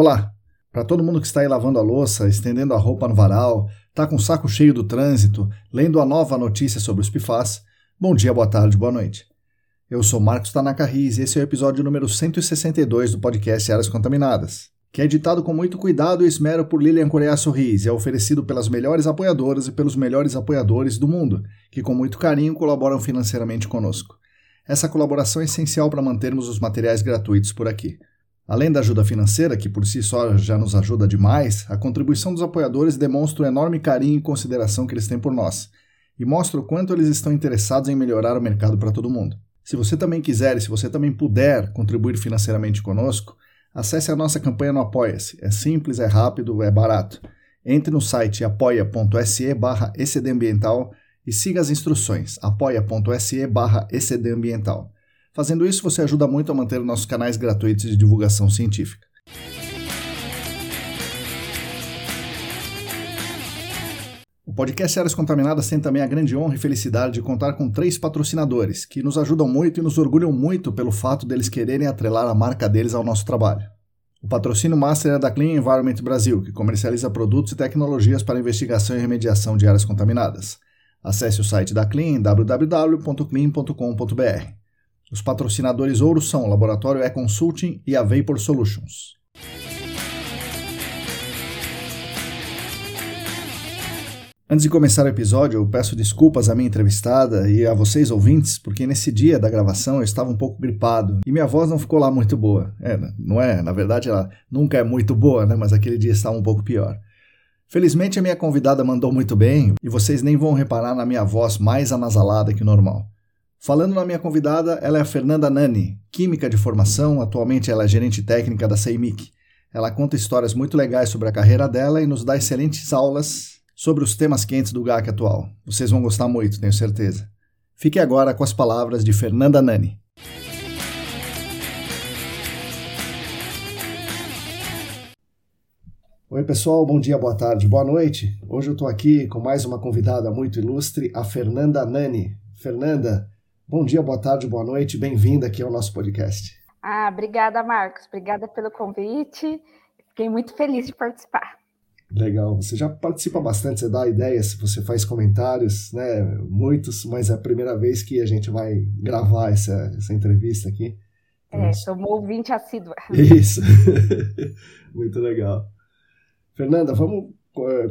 Olá! Para todo mundo que está aí lavando a louça, estendendo a roupa no varal, está com o saco cheio do trânsito, lendo a nova notícia sobre os PFAS, bom dia, boa tarde, boa noite. Eu sou Marcos Tanaka Riz e esse é o episódio número 162 do podcast Áreas Contaminadas, que é editado com muito cuidado e esmero por Lilian Coreaço Riz e é oferecido pelas melhores apoiadoras e pelos melhores apoiadores do mundo, que com muito carinho colaboram financeiramente conosco. Essa colaboração é essencial para mantermos os materiais gratuitos por aqui. Além da ajuda financeira, que por si só já nos ajuda demais, a contribuição dos apoiadores demonstra o enorme carinho e consideração que eles têm por nós, e mostra o quanto eles estão interessados em melhorar o mercado para todo mundo. Se você também quiser e se você também puder contribuir financeiramente conosco, acesse a nossa campanha no Apoia-se. É simples, é rápido, é barato. Entre no site apoia.se barra ecdambiental e siga as instruções apoia.se barra ecdambiental. Fazendo isso, você ajuda muito a manter nossos canais gratuitos de divulgação científica. O podcast Áreas Contaminadas tem também a grande honra e felicidade de contar com três patrocinadores que nos ajudam muito e nos orgulham muito pelo fato deles quererem atrelar a marca deles ao nosso trabalho. O patrocínio master é da Clean Environment Brasil, que comercializa produtos e tecnologias para investigação e remediação de áreas contaminadas. Acesse o site da Clean www.clean.com.br. Os patrocinadores ouro são o Laboratório E-Consulting e a Vapor Solutions. Antes de começar o episódio, eu peço desculpas à minha entrevistada e a vocês ouvintes, porque nesse dia da gravação eu estava um pouco gripado e minha voz não ficou lá muito boa. É, não é? Na verdade, ela nunca é muito boa, né? Mas aquele dia estava um pouco pior. Felizmente, a minha convidada mandou muito bem e vocês nem vão reparar na minha voz mais anasalada que o normal. Falando na minha convidada, ela é a Fernanda Nani, química de formação, atualmente ela é gerente técnica da CEMIC. Ela conta histórias muito legais sobre a carreira dela e nos dá excelentes aulas sobre os temas quentes do GAC atual. Vocês vão gostar muito, tenho certeza. Fique agora com as palavras de Fernanda Nani. Oi, pessoal, bom dia, boa tarde, boa noite. Hoje eu estou aqui com mais uma convidada muito ilustre, a Fernanda Nani. Fernanda, Bom dia, boa tarde, boa noite, bem-vinda aqui ao nosso podcast. Ah, obrigada, Marcos. Obrigada pelo convite. Fiquei muito feliz de participar. Legal. Você já participa bastante, você dá ideias, você faz comentários, né? Muitos, mas é a primeira vez que a gente vai gravar essa, essa entrevista aqui. É, sou um ouvinte assídua. Isso. muito legal. Fernanda, vamos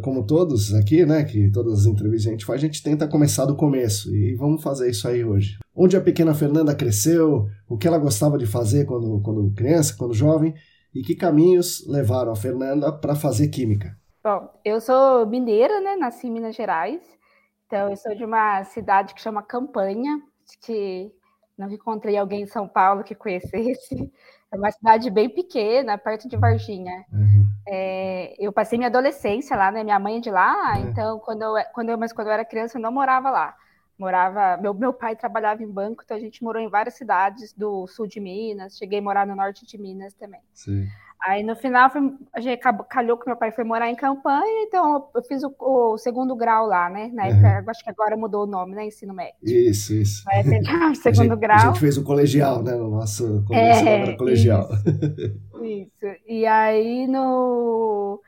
como todos aqui, né, que todas as entrevistas a gente faz, a gente tenta começar do começo e vamos fazer isso aí hoje. Onde a pequena Fernanda cresceu, o que ela gostava de fazer quando, quando criança, quando jovem e que caminhos levaram a Fernanda para fazer química. Bom, eu sou mineira, né, nasci em Minas Gerais, então eu sou de uma cidade que chama Campanha, que não encontrei alguém em São Paulo que conhecesse. É uma cidade bem pequena, perto de Varginha. Uhum. É, eu passei minha adolescência lá, né? Minha mãe é de lá, é. então quando eu, quando eu, mas quando eu era criança eu não morava lá. morava. Meu, meu pai trabalhava em banco, então a gente morou em várias cidades do sul de Minas. Cheguei a morar no norte de Minas também. Sim. Aí no final a gente calhou que meu pai foi morar em campanha, então eu fiz o, o segundo grau lá, né? Na época, uhum. acho que agora mudou o nome, né? Ensino médio. Isso, isso. Aí, o segundo a gente, grau. A gente fez o colegial, né? No nosso começo é, colegial. Isso, isso. E aí no.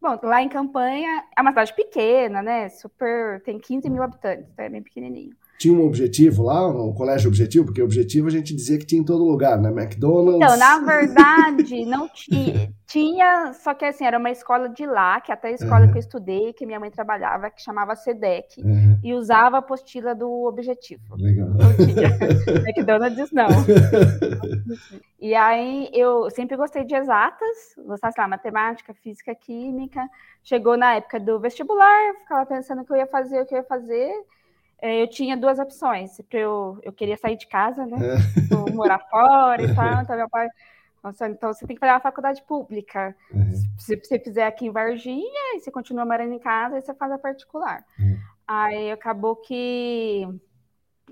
Bom, lá em campanha é uma cidade pequena, né? Super. Tem 15 mil habitantes, então é bem pequenininho tinha um objetivo lá, um colégio objetivo, porque objetivo a gente dizia que tinha em todo lugar, né? McDonald's. Então, na verdade, não tinha. Tinha, só que assim, era uma escola de lá, que até a escola uhum. que eu estudei, que minha mãe trabalhava, que chamava SEDEC, uhum. e usava a apostila do objetivo. Legal. Não tinha. McDonald's não. e aí eu sempre gostei de exatas, gostava, sei lá, matemática, física, química. Chegou na época do vestibular, ficava pensando o que eu ia fazer, o que eu ia fazer. É, eu tinha duas opções. Eu, eu queria sair de casa, né? É. morar fora e tal. Então, meu pai. Nossa, então você tem que fazer uma faculdade pública. Uhum. Se você fizer aqui em Varginha, e você continua morando em casa, aí você faz a particular. Uhum. Aí acabou que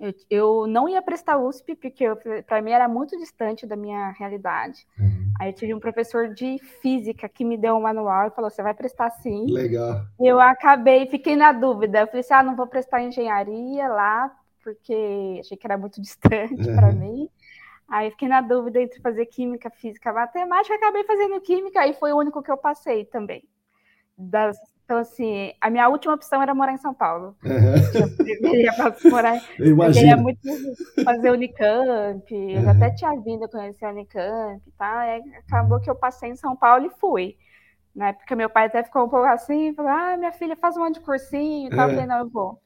eu, eu não ia prestar USP, porque para mim era muito distante da minha realidade. Uhum. Aí eu tive um professor de física que me deu um manual e falou: você vai prestar sim. Legal. E eu acabei, fiquei na dúvida. Eu falei assim: ah, não vou prestar engenharia lá, porque achei que era muito distante uhum. para mim. Aí fiquei na dúvida entre fazer química, física, matemática, acabei fazendo química, e foi o único que eu passei também. Das então, assim, a minha última opção era morar em São Paulo. Uhum. Eu queria morar. Eu, eu queria muito fazer Unicamp. Uhum. Eu até tinha vindo conhecer a Unicamp e tá? acabou que eu passei em São Paulo e fui. Na época, meu pai até ficou um pouco assim, falou: ah, minha filha faz um monte de cursinho e tal. Eu falei, não, eu vou.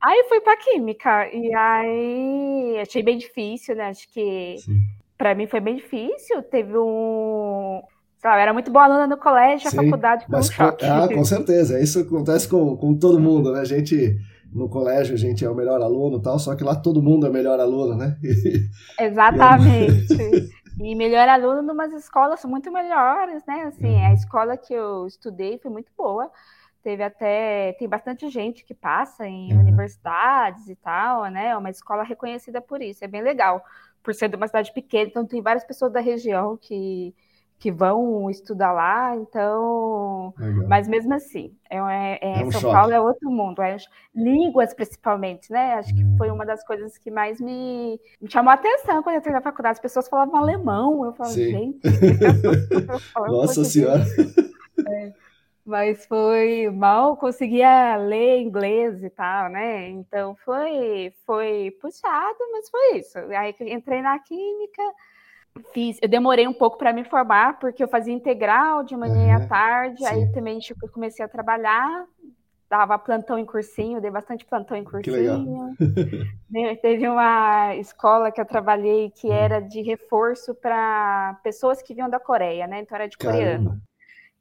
Aí fui para Química, e aí achei bem difícil, né? Acho que para mim foi bem difícil. Teve um, Sabe, era muito boa aluna no colégio, Sim, a faculdade foi um choque. Ah, com certeza. Isso acontece com, com todo mundo, né? A gente, no colégio, a gente é o melhor aluno e tal, só que lá todo mundo é o melhor aluno, né? Exatamente. e melhor aluno em umas escolas muito melhores, né? Assim, a uhum. escola que eu estudei foi muito boa. Teve até, tem bastante gente que passa em uhum. universidades e tal, né? É uma escola reconhecida por isso, é bem legal. Por ser de uma cidade pequena, então tem várias pessoas da região que que vão estudar lá, então. Legal. Mas mesmo assim, é, é, é um São choque. Paulo é outro mundo. É, línguas, principalmente, né? Acho que hum. foi uma das coisas que mais me, me, chamou a atenção quando eu entrei na faculdade. As pessoas falavam alemão. Eu falava, gente. Nossa Senhora. É, mas foi mal conseguia ler inglês e tal, né? Então foi foi puxado, mas foi isso. Aí entrei na química fiz, eu demorei um pouco para me formar, porque eu fazia integral de manhã uhum, e à tarde, sim. aí também tipo, comecei a trabalhar, dava plantão em cursinho, dei bastante plantão em cursinho. Teve uma escola que eu trabalhei que hum. era de reforço para pessoas que vinham da Coreia, né? Então era de Caramba. coreano.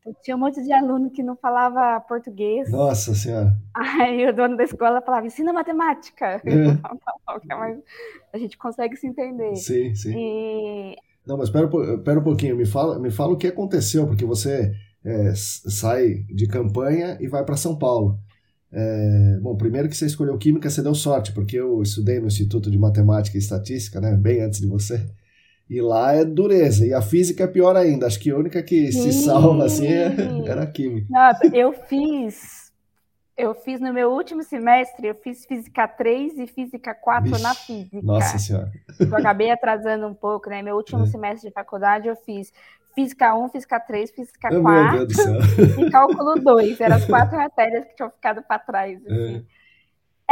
Então, tinha um monte de aluno que não falava português. Nossa Senhora! Aí o dono da escola falava, ensina matemática. É. Mas a gente consegue se entender. Sim, sim. E... Não, mas espera, espera um pouquinho, me fala, me fala o que aconteceu, porque você é, sai de campanha e vai para São Paulo. É, bom, primeiro que você escolheu Química, você deu sorte, porque eu estudei no Instituto de Matemática e Estatística, né, bem antes de você. E lá é dureza. E a física é pior ainda. Acho que a única que se salva assim é, era a química. Nossa, eu fiz. Eu fiz no meu último semestre, eu fiz física 3 e física 4 Vixe, na física. Nossa senhora. Eu acabei atrasando um pouco, né? Meu último é. semestre de faculdade eu fiz física 1, física 3, física 4 e cálculo 2. Eram as quatro matérias que tinham ficado para trás. Assim. É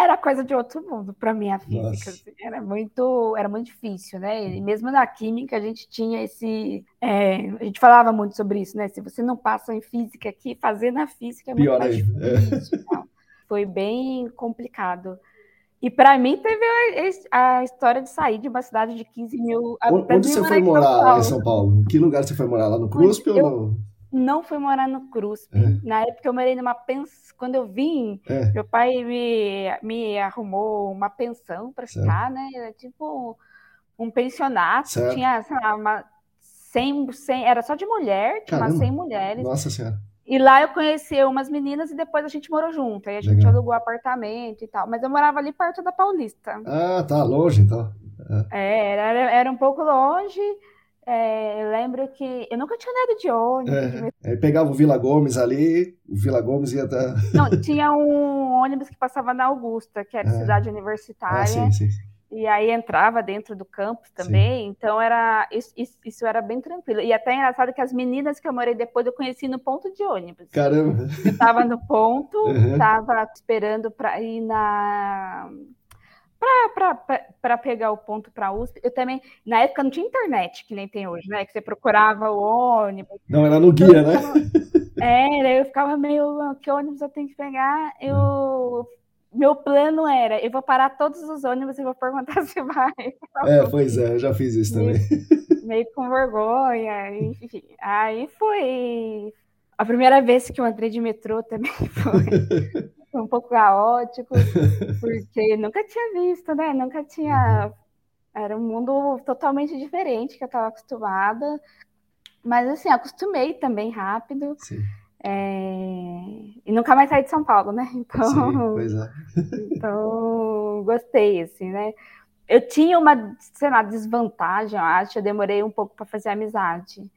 era coisa de outro mundo para mim a física. Assim, era muito, era muito difícil, né? E mesmo na química a gente tinha esse, é, a gente falava muito sobre isso, né? Se você não passa em física aqui, fazer na física é muito Pior mais aí. difícil. É. Foi bem complicado. E para mim teve a, a, história de sair de uma cidade de 15 mil Onde você foi morar em São Paulo? Em que lugar você foi morar? Lá no eu, ou no não fui morar no CRUSP. É. Na época eu morei numa pensão. Quando eu vim, é. meu pai me, me arrumou uma pensão para ficar, né? Era tipo um pensionato. Certo. Tinha, sei lá, uma 100, 100, era só de mulher, tinha umas 100 mulheres. Nossa Senhora. E lá eu conheci umas meninas e depois a gente morou junto. Aí a gente Legal. alugou apartamento e tal. Mas eu morava ali perto da Paulista. Ah, tá longe então. É, é era, era um pouco longe. É, eu lembro que eu nunca tinha andado de ônibus. É, aí pegava o Vila Gomes ali, o Vila Gomes ia até. Não, tinha um ônibus que passava na Augusta, que era é. cidade universitária. Ah, sim, sim. E aí entrava dentro do campus também, então era isso, isso, isso, era bem tranquilo. E até engraçado que as meninas que eu morei depois eu conheci no ponto de ônibus. Caramba! Eu estava no ponto, estava uhum. esperando para ir na para pegar o ponto para a USP. Eu também, na época não tinha internet, que nem tem hoje, né? Que você procurava o ônibus. Não, era no guia, né? É, eu ficava meio, ah, que ônibus eu tenho que pegar? Eu meu plano era, eu vou parar todos os ônibus e vou perguntar se vai. É, pois é, eu já fiz isso também. Meio, meio com vergonha, enfim. Aí foi a primeira vez que eu entrei de metrô também foi um pouco caótico, porque nunca tinha visto, né? Nunca tinha. Uhum. Era um mundo totalmente diferente que eu estava acostumada. Mas assim, acostumei também rápido. Sim. É... E nunca mais saí de São Paulo, né? Então, Sim, pois é. então gostei, assim, né? Eu tinha uma, sei lá, desvantagem, eu acho, eu demorei um pouco para fazer amizade.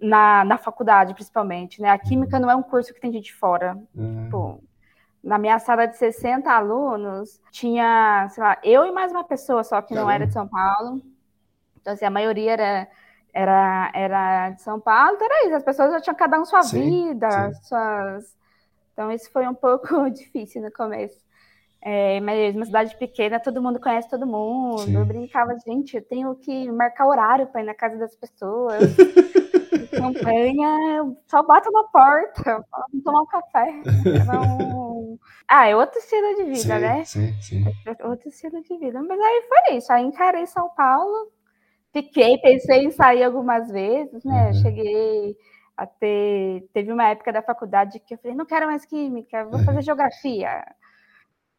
Na, na faculdade, principalmente, né? A química uhum. não é um curso que tem gente fora. Uhum. Tipo, na minha sala de 60 alunos, tinha, sei lá, eu e mais uma pessoa só que não era de São Paulo. Então, assim, a maioria era era, era de São Paulo, então era isso, as pessoas já tinham cada um sua sim, vida, sim. suas. Então, isso foi um pouco difícil no começo. É, mas uma cidade pequena, todo mundo conhece todo mundo. Sim. Eu brincava, gente, eu tenho que marcar horário para ir na casa das pessoas. campanha, só bato na porta, vamos tomar um café. Ah, é outro estilo de vida, sim, né? Sim, sim. É outro estilo de vida. Mas aí foi isso. Aí encarei São Paulo, Fiquei, pensei em sair algumas vezes, né? Uhum. Cheguei a ter. Teve uma época da faculdade que eu falei, não quero mais química, vou fazer geografia.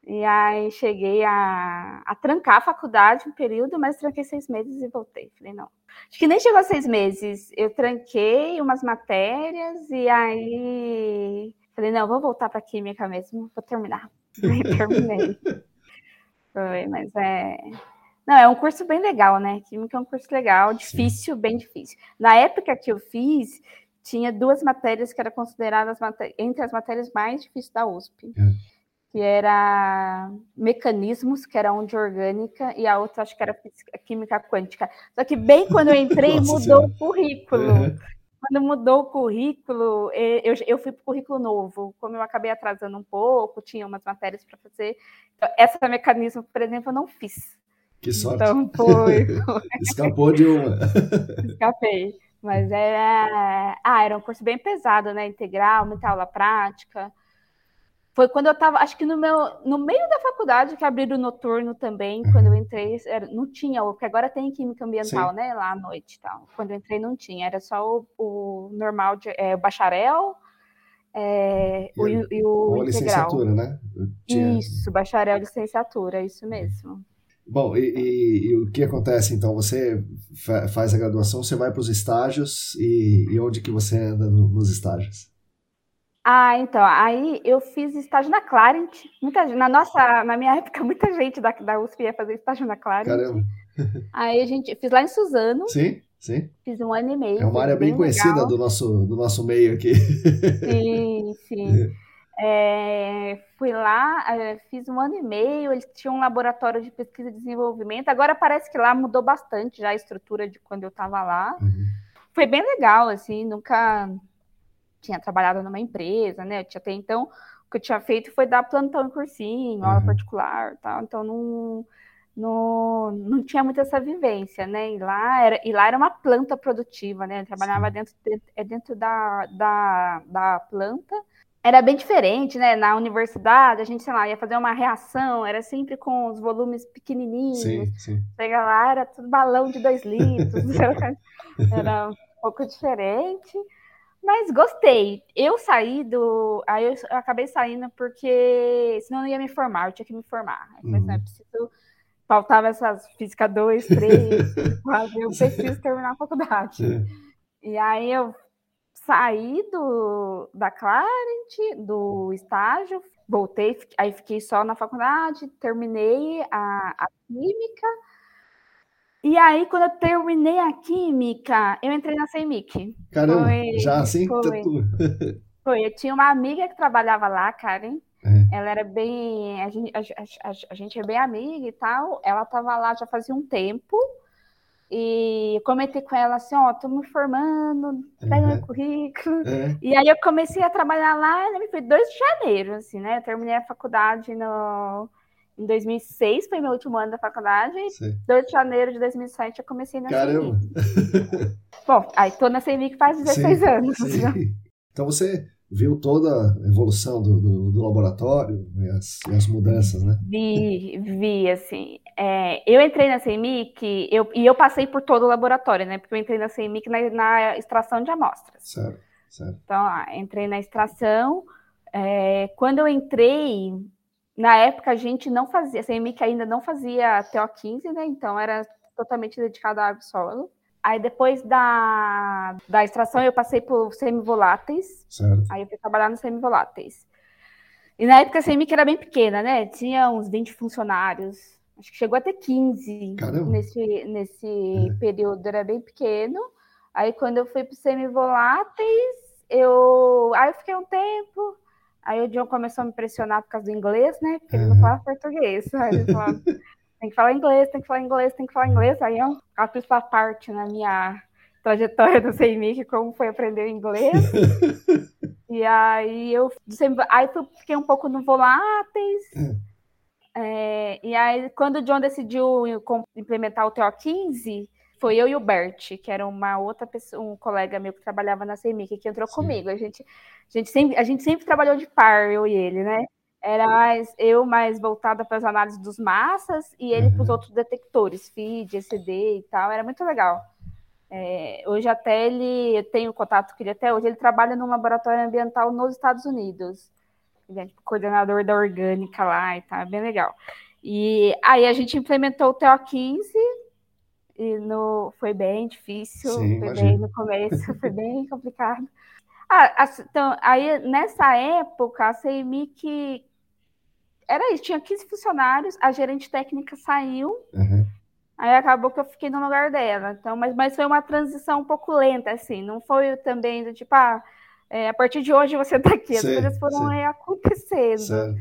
E aí cheguei a, a trancar a faculdade um período, mas tranquei seis meses e voltei. Falei, não. Acho que nem chegou a seis meses. Eu tranquei umas matérias e aí falei, não, vou voltar para química mesmo, vou terminar. Aí terminei. Foi, mas é. Não, é um curso bem legal, né? Química é um curso legal, difícil, Sim. bem difícil. Na época que eu fiz, tinha duas matérias que eram consideradas entre as matérias mais difíceis da USP. É. Que era mecanismos, que era um de orgânica, e a outra acho que era física, química quântica. Só que bem quando eu entrei, mudou senhora. o currículo. Uhum. Quando mudou o currículo, eu, eu fui para o currículo novo. Como eu acabei atrasando um pouco, tinha umas matérias para fazer. Essa mecanismo, por exemplo, eu não fiz. Que sorte. Então foi. Escapou de uma. Escapei. Mas era. Ah, era um curso bem pesado, né? Integral, muita aula prática. Foi quando eu estava, acho que no meu, no meio da faculdade que abriram o noturno também, quando eu entrei, era, não tinha, porque agora tem química ambiental, Sim. né, lá à noite tal. Quando eu entrei não tinha, era só o, o normal, de, é, o bacharel é, e, o, e o integral. licenciatura, né? Tinha... Isso, bacharel licenciatura, isso mesmo. Bom, e, e, e, o que acontece então? Você fa faz a graduação, você vai para os estágios e, e, onde que você anda no, nos estágios? Ah, então, aí eu fiz estágio na Clarent. Muita, na nossa, na minha época, muita gente da, da USP ia fazer estágio na Clarent. Caramba. Aí a gente fiz lá em Suzano. Sim, sim. Fiz um ano e meio. É uma área bem, bem conhecida do nosso, do nosso meio aqui. Sim, sim. É, fui lá, é, fiz um ano e meio, eles tinham um laboratório de pesquisa e desenvolvimento. Agora parece que lá mudou bastante já a estrutura de quando eu estava lá. Uhum. Foi bem legal, assim, nunca tinha trabalhado numa empresa, né? Eu tinha, até então, o que eu tinha feito foi dar plantão em cursinho, aula uhum. particular tal. Então não, não, não tinha muito essa vivência, né? E lá era, e lá era uma planta produtiva, né? Eu trabalhava dentro, dentro, é dentro da, da, da planta era bem diferente, né? Na universidade, a gente, sei lá, ia fazer uma reação, era sempre com os volumes pequenininhos. Sim, sim. Chega lá, era tudo balão de dois litros. era um pouco diferente. Mas gostei. Eu saí do. Aí eu, acabei saindo porque senão eu não ia me formar, eu tinha que me formar. Mas uhum. eu preciso. Faltava essas física 2, 3, 4, eu preciso terminar a faculdade. E aí eu saí do, da Clarent, do estágio, voltei, aí fiquei só na faculdade, terminei a, a química. E aí, quando eu terminei a química, eu entrei na CEMIC. Caramba, foi, já assim? Foi, foi. Eu tinha uma amiga que trabalhava lá, Karen. É. Ela era bem. A gente, a, a, a gente é bem amiga e tal. Ela estava lá já fazia um tempo. E eu comentei com ela assim, ó, oh, tô me formando, pega uhum. meu currículo. Uhum. E aí eu comecei a trabalhar lá, né, foi 2 de janeiro, assim, né? Eu terminei a faculdade no, em 2006, foi meu último ano da faculdade. Sim. 2 de janeiro de 2007 eu comecei na Caramba! Bom, aí tô na CEMIC faz 16 sim, anos. Sim. Né? Então você viu toda a evolução do, do, do laboratório e as, e as, mudanças, né? Vi, vi, assim. É, eu entrei na CEMIC eu, e eu passei por todo o laboratório, né? Porque eu entrei na CEMIC na, na extração de amostras. Certo, certo. Então, entrei na extração. É, quando eu entrei, na época a gente não fazia, a CEMIC ainda não fazia TO15, né? Então era totalmente dedicado à água e solo. Aí depois da, da extração eu passei por semivoláteis. Certo. Aí eu fui trabalhar nos semivoláteis. E na época a CMIC era bem pequena, né? Tinha uns 20 funcionários. Acho que chegou até 15 Caramba. nesse, nesse é. período, era bem pequeno. Aí quando eu fui para semivoláteis, eu. Aí eu fiquei um tempo. Aí o John começou a me pressionar por causa do inglês, né? Porque ele não fala português. Aí ele falou, tem que falar inglês, tem que falar inglês, tem que falar inglês. Aí eu fiz essa parte na minha trajetória do CEMIC, como foi aprender inglês. e aí eu sempre, aí fiquei um pouco no voláteis. É, e aí, quando o John decidiu implementar o TO15, foi eu e o Bert, que era uma outra pessoa, um colega meu que trabalhava na CEMIC, que entrou Sim. comigo. A gente, a, gente sempre, a gente sempre trabalhou de par, eu e ele, né? Era mais eu mais voltada para as análises dos massas e ele uhum. para os outros detectores, feed, ECD e tal. Era muito legal. É, hoje até ele, eu tenho contato com ele até hoje, ele trabalha num laboratório ambiental nos Estados Unidos. Ele é tipo, coordenador da orgânica lá e tal, é bem legal. E aí a gente implementou o TO15 e no, foi bem difícil, Sim, foi bem no começo, foi bem complicado. Ah, então, aí nessa época a CEMIC era isso, tinha 15 funcionários, a gerente técnica saiu, uhum. aí acabou que eu fiquei no lugar dela. Então, mas, mas foi uma transição um pouco lenta, assim, não foi também do tipo, ah, é, a partir de hoje você está aqui, as sim, coisas foram sim. acontecendo.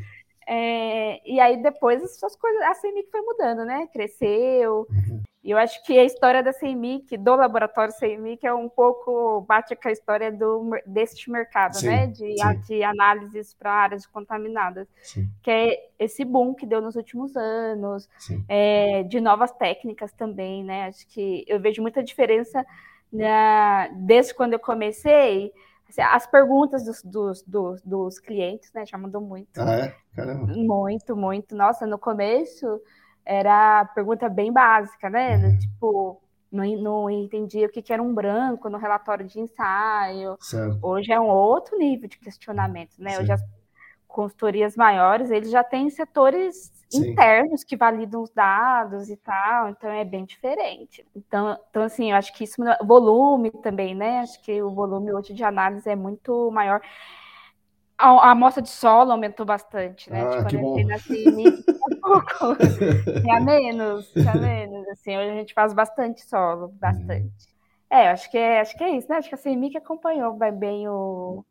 É, e aí depois as coisas, a CEMIC foi mudando, né? Cresceu, uhum. E eu acho que a história da CEMIC, do laboratório CEMIC, é um pouco bate com a história do, deste mercado, sim, né? De, de análises para áreas contaminadas. Sim. Que é esse boom que deu nos últimos anos, é, de novas técnicas também, né? Acho que eu vejo muita diferença na, desde quando eu comecei. Assim, as perguntas dos, dos, dos, dos, clientes, né? Já mudou muito. Ah, é? Caramba. Muito, muito. Nossa, no começo era pergunta bem básica, né? Uhum. Tipo, não, não entendia o que, que era um branco no relatório de ensaio. Certo. Hoje é um outro nível de questionamento, né? Sim. Hoje as consultorias maiores, eles já têm setores Sim. internos que validam os dados e tal, então é bem diferente. Então, então assim, eu acho que isso, volume também, né? Acho que o volume hoje de análise é muito maior. A, a amostra de solo aumentou bastante, né? Ah, tipo, que bom. um pouco. tinha menos, tinha menos. Assim, hoje a gente faz bastante solo, bastante. Uhum. É, acho que é, acho que é isso, né? Acho que a CMIC acompanhou bem o,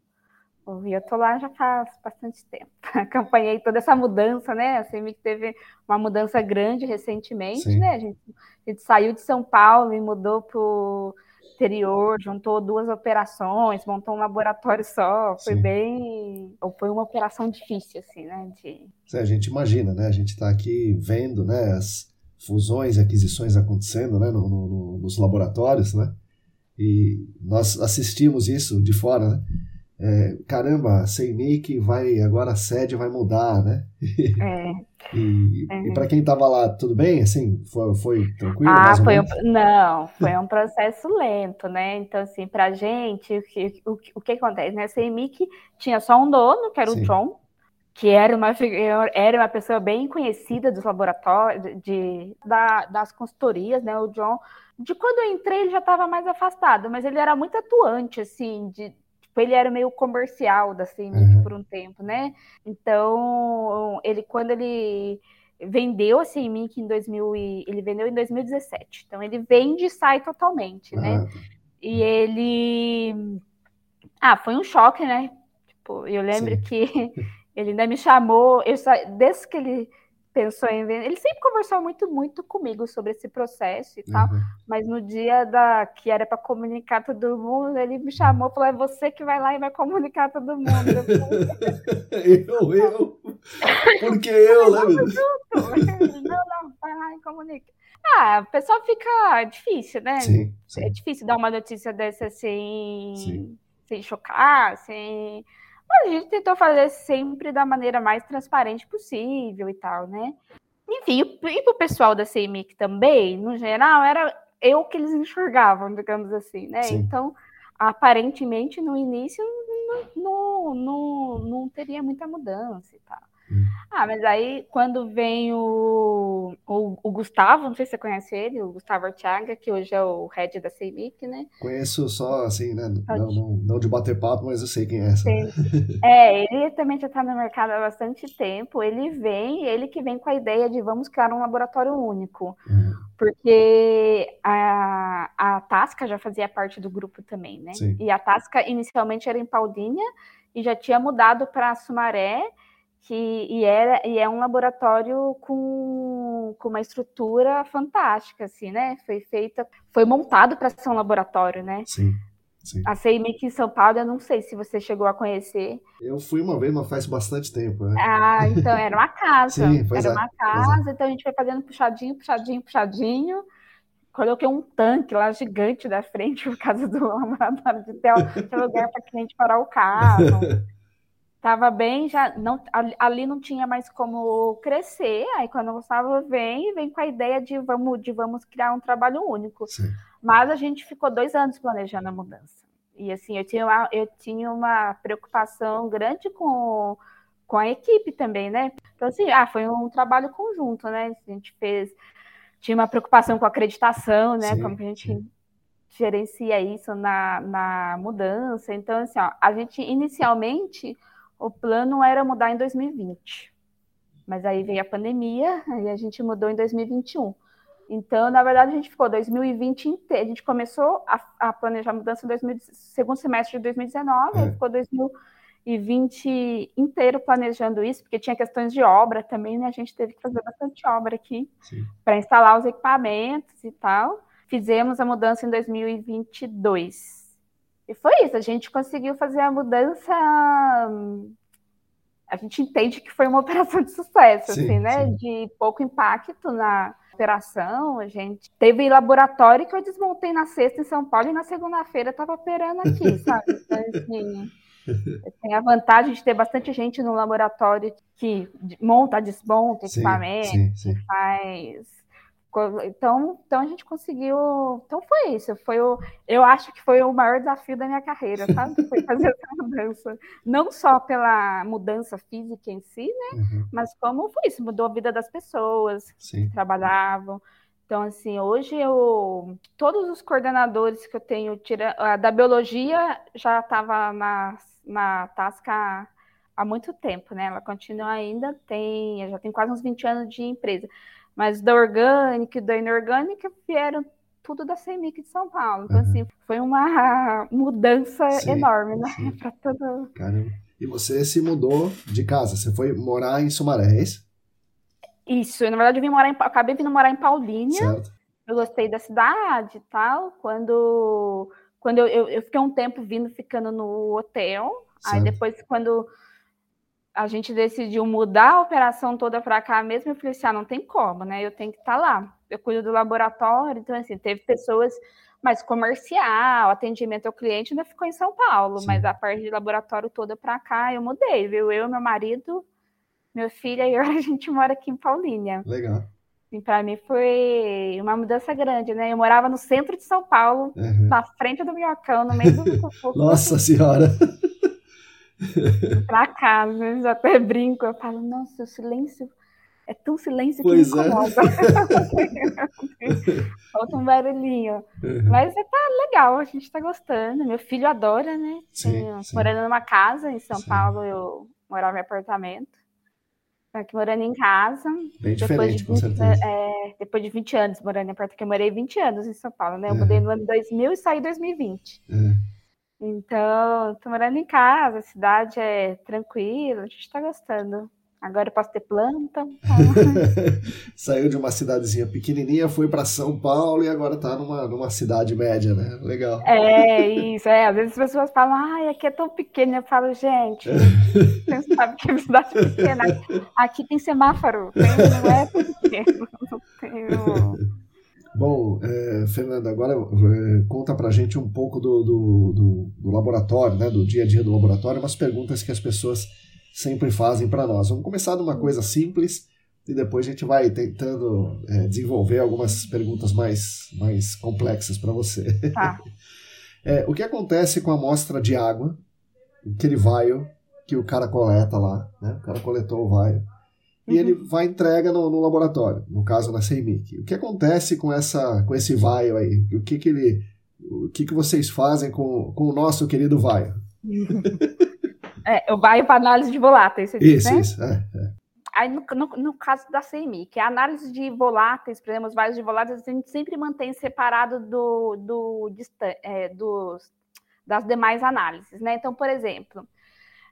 o lá já faz bastante tempo. Acompanhei toda essa mudança, né? A CMIC teve uma mudança grande recentemente, Sim. né? A gente, a gente saiu de São Paulo e mudou para exterior, juntou duas operações, montou um laboratório só. Foi Sim. bem. Ou foi uma operação difícil, assim, né? De... A gente imagina, né? A gente está aqui vendo né, as fusões e aquisições acontecendo né, no, no, nos laboratórios, né? E nós assistimos isso de fora, né? É, caramba, a CEMIC vai, agora a sede vai mudar, né? É. E, uhum. e para quem estava lá, tudo bem? Assim, foi, foi tranquilo? Ah, foi um, não, foi um processo lento, né? Então, assim, para gente, o que, o, o que acontece? Né? A CMIC tinha só um dono, que era Sim. o John, que era uma, era uma pessoa bem conhecida dos laboratórios, de, da, das consultorias, né? O John, de quando eu entrei, ele já estava mais afastado, mas ele era muito atuante, assim, de ele era meio comercial da CIMIC uhum. por um tempo, né? Então, ele quando ele vendeu a CIMIC em 2000 e, ele vendeu em 2017. Então ele vende e sai totalmente, né? Tá. E ele ah, foi um choque, né? Tipo, eu lembro Sim. que ele ainda me chamou, eu só, desde que ele pensou em vender. Ele sempre conversou muito, muito comigo sobre esse processo e tal, uhum. mas no dia da que era para comunicar todo mundo, ele me chamou e falou: é você que vai lá e vai comunicar todo mundo. eu, eu. Porque eu, né? não, não, vai lá e comunica. Ah, o pessoal fica difícil, né? Sim, sim. É difícil dar uma notícia dessa sem, sem chocar, sem mas a gente tentou fazer sempre da maneira mais transparente possível e tal, né? Enfim, e para o pessoal da CIMIC também, no geral, era eu que eles enxergavam, digamos assim, né? Sim. Então, aparentemente, no início, não, não, não, não teria muita mudança e tal. Hum. Ah, mas aí quando vem o, o, o, Gustavo, não sei se você conhece ele, o Gustavo Artiaga, que hoje é o head da CEMIC, né? Conheço só assim, né? Não, não, não, de bater papo, mas eu sei quem é essa. É, ele também já está no mercado há bastante tempo. Ele vem, ele que vem com a ideia de vamos criar um laboratório único. Hum. Porque a, a Tasca já fazia parte do grupo também, né? Sim. E a Tasca inicialmente era em Paulínia e já tinha mudado para Sumaré que e era e é um laboratório com, com uma estrutura fantástica, assim, né? Foi feita, foi montado para ser um laboratório, né? Sim. Sim. A CIMIC em São Paulo, eu não sei se você chegou a conhecer. Eu fui uma vez, mas faz bastante tempo, né? Ah, então era uma casa. Sim, era é, uma casa, é. então a gente foi fazendo puxadinho, puxadinho, puxadinho. Coloquei um tanque lá gigante da frente por causa do laboratório de ter, ter lugar para cliente parar o carro. Tava bem, já não ali não tinha mais como crescer. Aí quando o Gustavo vem, vem com a ideia de vamos de vamos criar um trabalho único. Sim. Mas a gente ficou dois anos planejando a mudança. E assim, eu tinha uma, eu tinha uma preocupação grande com, com a equipe também, né? Então, assim, ah, foi um trabalho conjunto, né? A gente fez, tinha uma preocupação com a acreditação, né? Sim, Como a gente sim. gerencia isso na, na mudança. Então, assim, ó, a gente inicialmente o plano era mudar em 2020. Mas aí veio a pandemia e a gente mudou em 2021. Então, na verdade, a gente ficou 2020 inteiro. A gente começou a, a planejar a mudança no segundo semestre de 2019, é. ficou 2020 inteiro planejando isso, porque tinha questões de obra também, né? A gente teve que fazer bastante obra aqui para instalar os equipamentos e tal. Fizemos a mudança em 2022. E foi isso, a gente conseguiu fazer a mudança. A gente entende que foi uma operação de sucesso, sim, assim, né? Sim. De pouco impacto na operação. A gente teve laboratório que eu desmontei na sexta em São Paulo e na segunda-feira estava operando aqui, sabe? Então, assim, tem a vantagem de ter bastante gente no laboratório que monta, desmonta equipamento, sim, sim, sim. faz então, então a gente conseguiu. Então foi isso. Foi o, eu acho que foi o maior desafio da minha carreira, sabe? Foi fazer essa mudança. Não só pela mudança física em si, né? Uhum. Mas como foi isso, mudou a vida das pessoas Sim. que trabalhavam. Então, assim, hoje eu. Todos os coordenadores que eu tenho, tira, a da biologia já estava na, na tasca há muito tempo, né? Ela continua ainda, tem, já tem quase uns 20 anos de empresa. Mas da orgânica e da inorgânica vieram tudo da CEMIC de São Paulo. Então, uhum. assim, foi uma mudança sim, enorme, né? Para todo. Caramba. E você se mudou de casa, você foi morar em Sumaré, é isso? Isso, na verdade eu vim morar em, acabei vindo morar em Paulínia. Certo. Eu gostei da cidade e tal. Quando, quando eu, eu, eu, fiquei um tempo vindo ficando no hotel. Certo. Aí depois, quando a gente decidiu mudar a operação toda para cá mesmo, eu falei assim, ah, não tem como, né? Eu tenho que estar tá lá. Eu cuido do laboratório, então assim, teve pessoas mais comercial, atendimento ao cliente ainda ficou em São Paulo, Sim. mas a parte de laboratório toda para cá eu mudei, viu? Eu, meu marido, meu filho e eu, a gente mora aqui em Paulínia. Legal. E para mim foi uma mudança grande, né? Eu morava no centro de São Paulo, uhum. na frente do Minhocão, no meio do Nossa Senhora! pra cá, às vezes até brinco, eu falo, nossa, o silêncio é tão silêncio pois que me incomoda. É. solta um barulhinho. Uhum. Mas tá legal, a gente tá gostando. Meu filho adora, né? Sim, sim. Morando numa casa em São sim. Paulo, eu morava em apartamento. Aqui morando em casa. Bem diferente, de 20, com certeza. É, depois de 20 anos morando em apartamento, eu morei 20 anos em São Paulo, né? Eu uhum. mudei no ano 2000 e saí em 2020. Uhum. Então, tô morando em casa, a cidade é tranquila, a gente tá gostando. Agora eu posso ter planta. Tá? Saiu de uma cidadezinha pequenininha, foi para São Paulo e agora está numa, numa cidade média, né? Legal. É, isso. É. Às vezes as pessoas falam, ai, aqui é tão pequeno. Eu falo, gente, você sabe que é cidade pequena. Aqui tem semáforo, tem, não é pequeno. Não tem... Bom, é, Fernanda, agora é, conta pra gente um pouco do, do, do, do laboratório, né? Do dia a dia do laboratório, umas perguntas que as pessoas sempre fazem para nós. Vamos começar de uma coisa simples e depois a gente vai tentando é, desenvolver algumas perguntas mais, mais complexas para você. Tá. é, o que acontece com a amostra de água, aquele vaio que o cara coleta lá, né? o cara coletou o vaio, e uhum. ele vai entrega no, no, laboratório, no caso na CEMIC. O que acontece com, essa, com esse vaio aí? O que, que ele... O que, que vocês fazem com, com o nosso querido vaio? É, eu vai para análise de voláteis, você isso, né? Isso, é, é. Aí, no, no, no, caso da CMI, que é a análise de voláteis, por exemplo, os vários de voláteis, a gente sempre mantém separado do, do, é, dos, das demais análises, né? Então, por exemplo,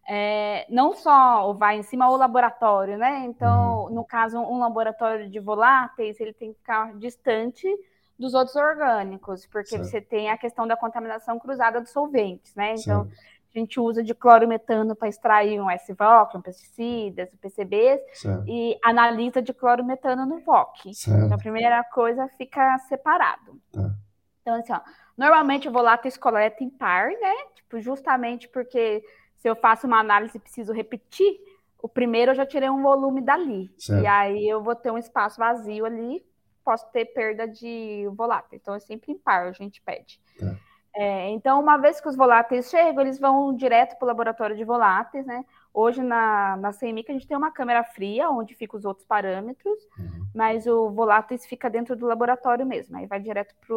é, não só o vai em cima o laboratório, né? Então, uhum. no caso, um laboratório de voláteis, ele tem que ficar distante dos outros orgânicos, porque certo. você tem a questão da contaminação cruzada dos solventes, né? Então, certo a gente usa de clorometano para extrair um SVOC, um pesticidas, PCBs, certo. e analisa de clorometano no VOC. Então, a primeira coisa fica separado. Tá. Então, assim, ó, normalmente lá ter coleta em par, né? Tipo, justamente porque se eu faço uma análise e preciso repetir, o primeiro eu já tirei um volume dali. Certo. E aí eu vou ter um espaço vazio ali, posso ter perda de volátil. Então é sempre em par, a gente pede. Tá. É, então, uma vez que os voláteis chegam, eles vão direto para o laboratório de voláteis, né? Hoje na, na CMIC a gente tem uma câmera fria, onde ficam os outros parâmetros, uhum. mas o voláteis fica dentro do laboratório mesmo, aí vai direto para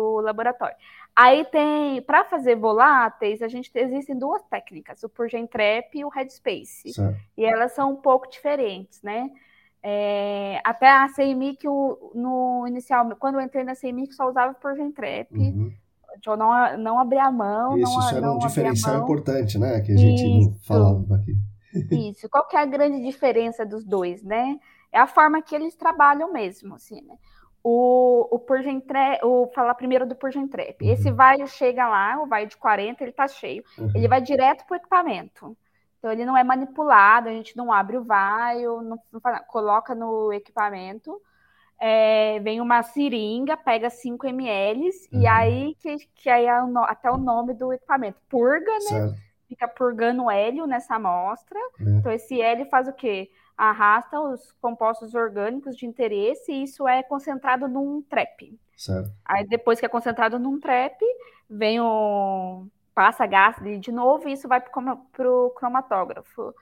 o laboratório. Aí tem, para fazer voláteis, a gente existem duas técnicas, o Purgentrap e o Headspace. Certo. E elas são um pouco diferentes, né? É, até a CMIC, no inicial, quando eu entrei na CMIC, só usava Purgentrap. Uhum de não, não abrir a mão. Isso, não, isso era um diferencial importante, né? Que a gente isso, falava aqui. Isso. Qual que é a grande diferença dos dois, né? É a forma que eles trabalham mesmo, assim, né? O, o Purgentrep, o falar primeiro do Purgentrep. Uhum. Esse vai chega lá, o vai de 40, ele tá cheio. Uhum. Ele vai direto pro equipamento. Então ele não é manipulado, a gente não abre o vaio, não, não coloca no equipamento é, vem uma seringa, pega 5 ml, uhum. e aí que, que aí é o, até o nome do equipamento. Purga, né? Certo. Fica purgando hélio nessa amostra. Uhum. Então, esse hélio faz o quê? Arrasta os compostos orgânicos de interesse e isso é concentrado num trap. Certo. Aí, depois que é concentrado num trap, vem o. passa gás de novo e isso vai para o cromatógrafo.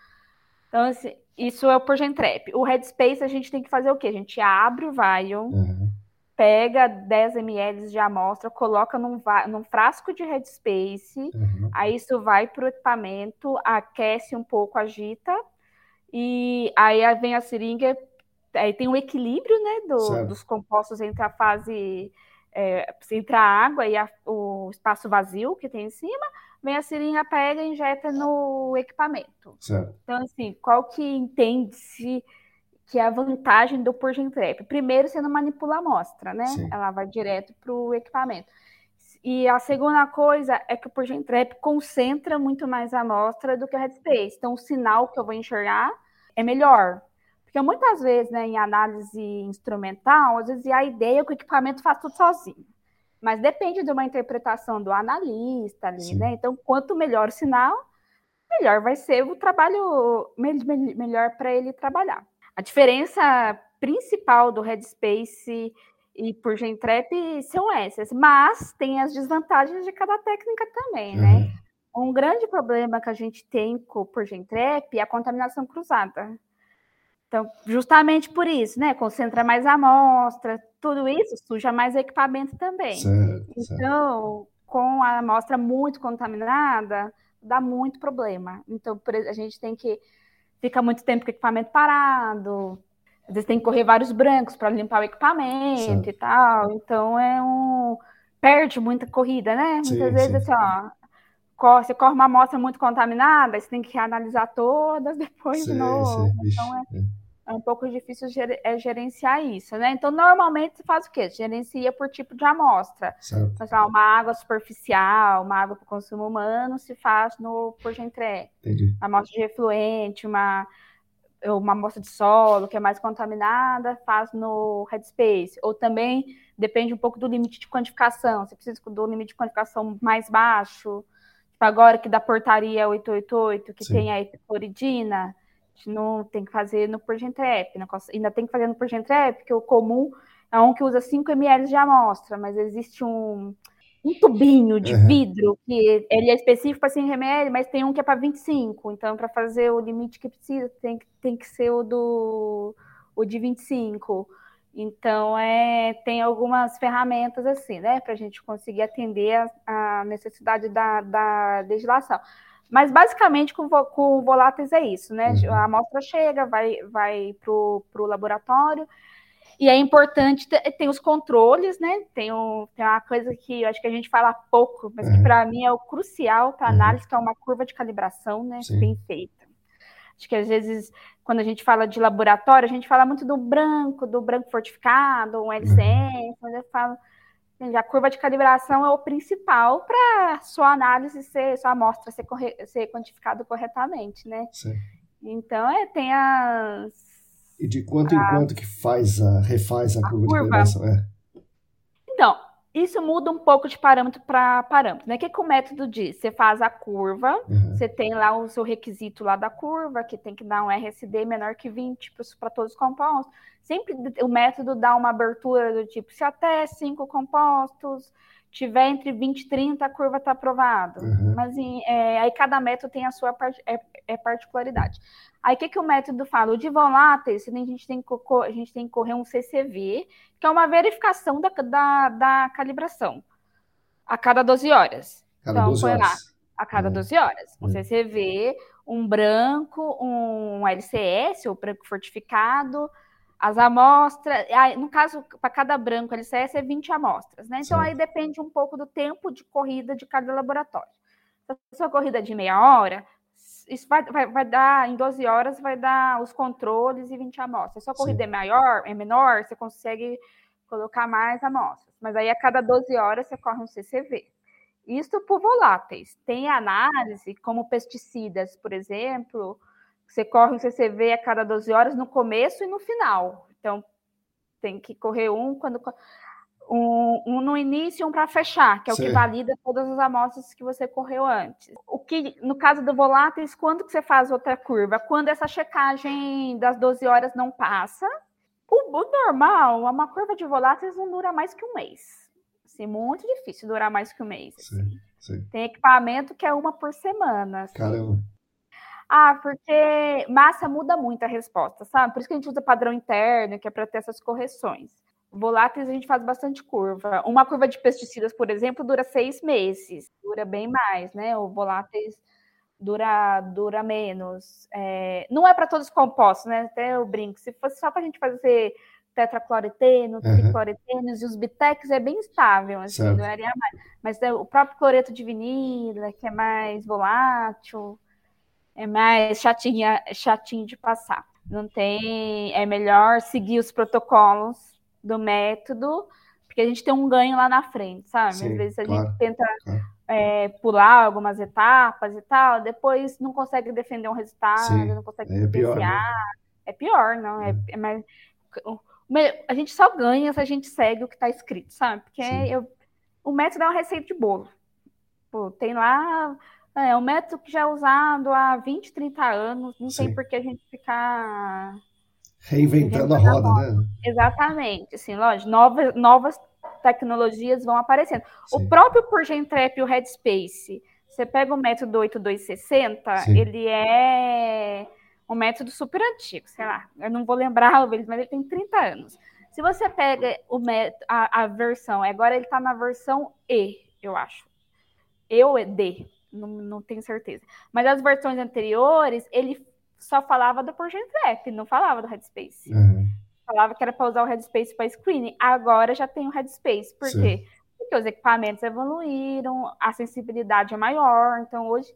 Então, assim, isso é o Progentrap. O Headspace a gente tem que fazer o quê? A gente abre o vial, uhum. pega 10 ml de amostra, coloca num, num frasco de Headspace, uhum. aí isso vai para o equipamento, aquece um pouco, agita, e aí vem a seringa, aí tem o equilíbrio né, do, dos compostos entre a fase, é, entre a água e a, o espaço vazio que tem em cima, vem a seringa, pega e injeta no equipamento. Certo. Então, assim, qual que entende-se que é a vantagem do Purging Trap? Primeiro, você não manipula a amostra, né? Sim. Ela vai direto para o equipamento. E a segunda coisa é que o Purging Trap concentra muito mais a amostra do que o Headspace. Então, o sinal que eu vou enxergar é melhor. Porque muitas vezes, né, em análise instrumental, às vezes a ideia é que o equipamento faz tudo sozinho mas depende de uma interpretação do analista ali, Sim. né? Então, quanto melhor o sinal, melhor vai ser o trabalho, melhor para ele trabalhar. A diferença principal do Headspace e por Gentrap são essas, mas tem as desvantagens de cada técnica também, né? uhum. né? Um grande problema que a gente tem com o Gentrap é a contaminação cruzada. Então, justamente por isso, né? Concentra mais a amostra, tudo isso suja mais equipamento também. Certo, então, certo. com a amostra muito contaminada, dá muito problema. Então, a gente tem que ficar muito tempo com o equipamento parado, às vezes tem que correr vários brancos para limpar o equipamento certo. e tal. Então, é um. Perde muita corrida, né? Muitas sim, vezes, sim. assim, ó, você corre uma amostra muito contaminada, você tem que analisar todas depois sim, de novo. Então, é, é um pouco difícil ger é gerenciar isso, né? Então, normalmente, você faz o quê? Gerencia por tipo de amostra. Então, lá, uma água superficial, uma água para consumo humano, se faz no por Gentré. Entendi. Uma amostra de efluente, uma, uma amostra de solo, que é mais contaminada, faz no Headspace. Ou também, depende um pouco do limite de quantificação. Você precisa do limite de quantificação mais baixo. Tipo, agora que da portaria 888, que Sim. tem a epicloridina, gente não tem que fazer no Pergentrep, né? ainda tem que fazer no Pergentrep, porque o comum é um que usa 5 ml de amostra, mas existe um, um tubinho de uhum. vidro que ele é específico para 5 ml, mas tem um que é para 25. Então, para fazer o limite que precisa, tem, tem que ser o do o de 25. Então, é, tem algumas ferramentas assim, né, para a gente conseguir atender a, a necessidade da, da legislação. Mas basicamente com, com voláteis é isso, né? Uhum. A amostra chega, vai, vai para o laboratório. E é importante, tem os controles, né? Tem, um, tem uma coisa que eu acho que a gente fala pouco, mas uhum. que para mim é o crucial para uhum. análise, que é uma curva de calibração, né? Sim. Bem feita. Acho que às vezes, quando a gente fala de laboratório, a gente fala muito do branco, do branco fortificado, um LCM, uhum. quando eu falo a curva de calibração é o principal para sua análise ser, sua amostra ser, corre, ser quantificada corretamente, né? Sim. Então, é, tem as. E de quanto em quanto que faz a, refaz a, a curva, curva, de calibração? É. Então, isso muda um pouco de parâmetro para parâmetro, né? O que, que o método diz? Você faz a curva, uhum. você tem lá o seu requisito lá da curva, que tem que dar um RSD menor que 20 para todos os compostos. Sempre o método dá uma abertura do tipo, se até cinco compostos tiver entre 20 e 30, a curva está aprovada. Uhum. Mas é, aí cada método tem a sua part, é, é particularidade. Aí o que, que o método fala? O de voláteis, a gente, tem que, a gente tem que correr um CCV, que é uma verificação da, da, da calibração, a cada 12 horas. Cada então, 12 põe horas. lá, a cada uhum. 12 horas. Um uhum. CCV, um branco, um LCS, ou branco fortificado, as amostras, no caso, para cada branco LCS é 20 amostras, né? Então, aí depende um pouco do tempo de corrida de cada laboratório. Se a sua corrida é de meia hora, isso vai, vai, vai, dar, em 12 horas, vai dar os controles e 20 amostras. Se a sua corrida Sim. é maior, é menor, você consegue colocar mais amostras. Mas aí, a cada 12 horas, você corre um CCV. Isso por voláteis. Tem análise, como pesticidas, por exemplo, você corre um CCV a cada 12 horas no começo e no final. Então, tem que correr um quando um, um no início e um para fechar, que é Sim. o que valida todas as amostras que você correu antes. O que, no caso do voláteis, quando que você faz outra curva? Quando essa checagem das 12 horas não passa. O, o normal, uma curva de voláteis não dura mais que um mês. Assim, muito difícil durar mais que um mês. Sim, sim. Tem equipamento que é uma por semana. Assim. Caramba. Ah, porque massa muda muito a resposta, sabe? Por isso que a gente usa padrão interno, que é para ter essas correções. Voláteis a gente faz bastante curva. Uma curva de pesticidas, por exemplo, dura seis meses, dura bem mais, né? O voláteis dura, dura menos. É, não é para todos os compostos, né? Até eu brinco. Se fosse só para a gente fazer tetracloreteno, uhum. e os bitex é bem estável, assim, não mais. Mas é, o próprio cloreto de vinila, que é mais volátil, é mais chatinho, chatinho de passar. Não tem. É melhor seguir os protocolos do método, porque a gente tem um ganho lá na frente, sabe? Sim, Às vezes a claro, gente tenta claro. é, pular algumas etapas e tal, depois não consegue defender um resultado, Sim, não consegue é pior, né? É pior, não. É, é mais. A gente só ganha se a gente segue o que está escrito, sabe? Porque eu, o método é uma receita de bolo. Pô, tem lá é um método que já é usado há 20, 30 anos, não Sim. tem por que a gente ficar reinventando a roda, né? Exatamente, assim, lógico, novas, novas tecnologias vão aparecendo. Sim. O próprio Purgentrap e o Headspace, você pega o método 8260, Sim. ele é um método super antigo, sei lá, eu não vou lembrar, mas ele tem 30 anos. Se você pega o método, a, a versão, agora ele está na versão E, eu acho. E ou D, não, não tenho certeza. Mas as versões anteriores, ele só falava do Project Trap, não falava do Headspace. Uhum. Falava que era para usar o Headspace para screening. Agora já tem o Headspace. Por Sim. quê? Porque os equipamentos evoluíram, a sensibilidade é maior. Então, hoje,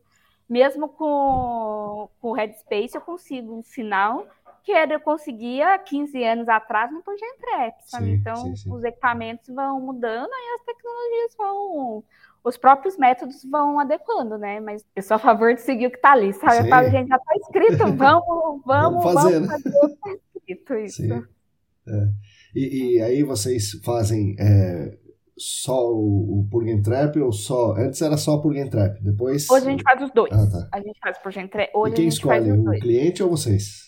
mesmo com, com o Headspace, eu consigo um sinal que eu conseguia 15 anos atrás no Project Trap, então, sim, sim. os equipamentos vão mudando e as tecnologias vão os próprios métodos vão adequando, né? Mas eu sou a favor de seguir o que está ali, sabe? Eu falo, gente, já está escrito, vamos, vamos, vamos fazer, vamos fazer né? o que está escrito, isso. É. E, e, aí vocês fazem é, só o, o Purgen Trap ou só... Antes era só o Purgen Trap, depois... Hoje a gente faz os dois. Ah, tá. A gente faz o Purgen Trap, hoje e quem escolhe, o cliente ou vocês?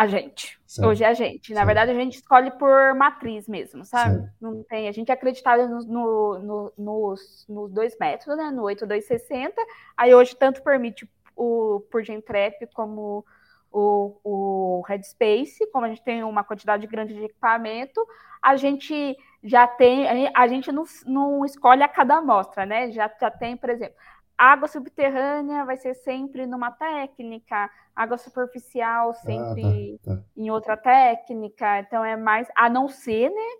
A gente. Certo. Hoje é a gente. Na certo. verdade, a gente escolhe por matriz mesmo, sabe? Certo. Não tem. A gente é acreditado no, no, no, nos, nos dois métodos, né? No 8260. Aí hoje tanto permite o por Gentrap como o, o Headspace, como a gente tem uma quantidade grande de equipamento, a gente já tem, a gente não, não escolhe a cada amostra, né? Já, já tem, por exemplo, água subterrânea vai ser sempre numa técnica, água superficial sempre ah, tá, tá. em outra técnica, então é mais, a não ser, né,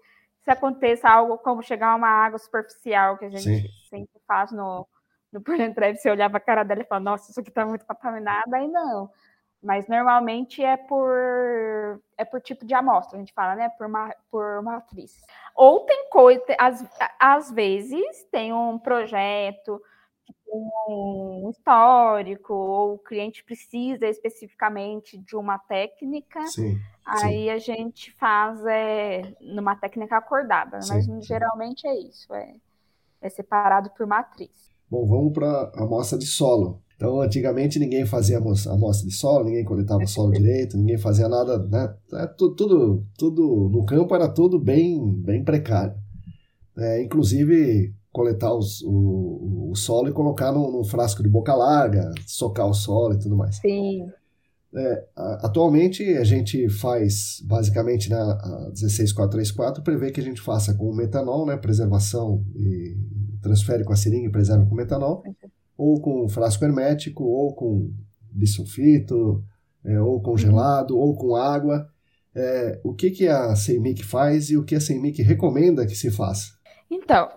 se aconteça algo como chegar uma água superficial, que a gente Sim. sempre faz no, no Por você olhava a cara dela e falava, nossa, isso aqui tá muito contaminado, aí não. Mas normalmente é por é por tipo de amostra, a gente fala, né? Por, uma, por matriz. Ou tem coisa, às, às vezes tem um projeto um histórico, ou o cliente precisa especificamente de uma técnica, sim, aí sim. a gente faz é, numa técnica acordada, sim, mas geralmente é isso, é, é separado por matriz. Bom, vamos para a amostra de solo. Então, antigamente ninguém fazia amostra de solo, ninguém coletava solo direito, ninguém fazia nada, né? É, tudo, tudo, tudo no campo era tudo bem, bem precário. É, inclusive, coletar os, o, o solo e colocar num, num, frasco de boca larga, socar o solo e tudo mais. Sim. É, atualmente a gente faz basicamente na né, 16434 prevê que a gente faça com metanol, né, preservação e transfere com a seringa e preserva com metanol, ou com frasco hermético, ou com bisulfito, é, ou congelado, uhum. ou com água. É, o que, que a CEMIC faz e o que a CEMIC recomenda que se faça? Então,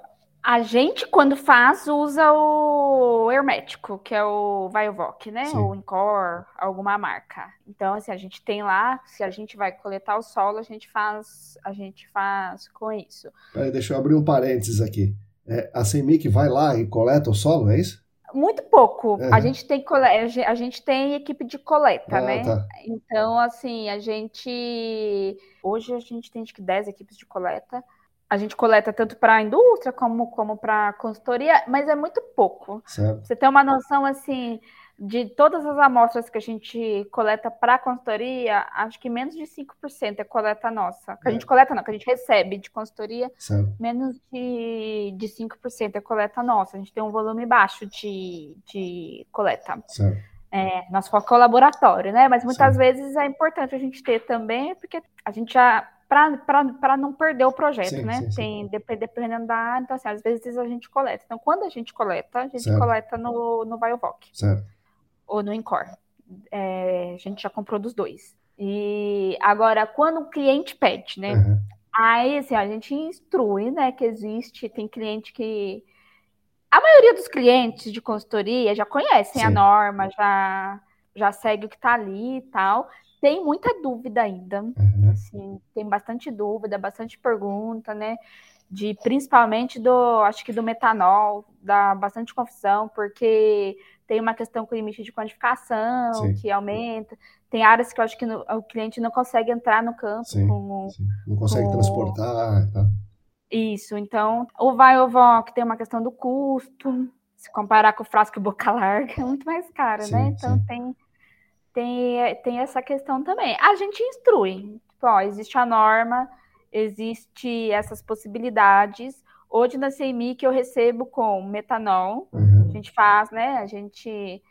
a gente, quando faz, usa o hermético, que é o Vaiovoc, né? Sim. Ou Incor, alguma marca. Então, assim, a gente tem lá, se a gente vai coletar o solo, a gente faz, a gente faz com isso. Peraí, deixa eu abrir um parênteses aqui. É, a CEMIC vai lá e coleta o solo, é isso? Muito pouco. É. A gente tem a gente tem equipe de coleta, ah, né? Tá. Então, assim, a gente hoje a gente tem acho que 10 equipes de coleta a gente coleta tanto para a indústria como, como para a consultoria, mas é muito pouco. Certo. Você tem uma noção assim de todas as amostras que a gente coleta para a consultoria, acho que menos de 5% é coleta nossa. Que a é. gente coleta não, que a gente recebe de consultoria, certo. menos de, de 5% é coleta nossa. A gente tem um volume baixo de, de coleta. Certo. É, nosso foco é o laboratório, né? Mas muitas vezes é importante a gente ter também, porque a gente já para não perder o projeto, sim, né? Sim, sim. Tem, dependendo da área, então assim, às vezes a gente coleta. Então, quando a gente coleta, a gente certo. coleta no, no Biovoc. Certo. Ou no Incor. É, a gente já comprou dos dois. E agora, quando o cliente pede, né? Uhum. Aí, assim, a gente instrui, né? Que existe, tem cliente que. A maioria dos clientes de consultoria já conhecem a norma, já, já segue o que está ali e tal tem muita dúvida ainda. Uhum. Assim, tem bastante dúvida, bastante pergunta, né? De principalmente do, acho que do metanol, dá bastante confusão, porque tem uma questão com o limite de quantificação sim. que aumenta. Tem áreas que eu acho que no, o cliente não consegue entrar no campo. Sim, com, sim. Não consegue com... transportar. Tá? Isso, então, o vai ou vó, que tem uma questão do custo, se comparar com o frasco boca larga, é muito mais caro, né? Então tem tem, tem essa questão também. A gente instrui. Tipo, ó, existe a norma, existe essas possibilidades. Hoje na CMI que eu recebo com metanol, uhum. a gente faz, né? A gente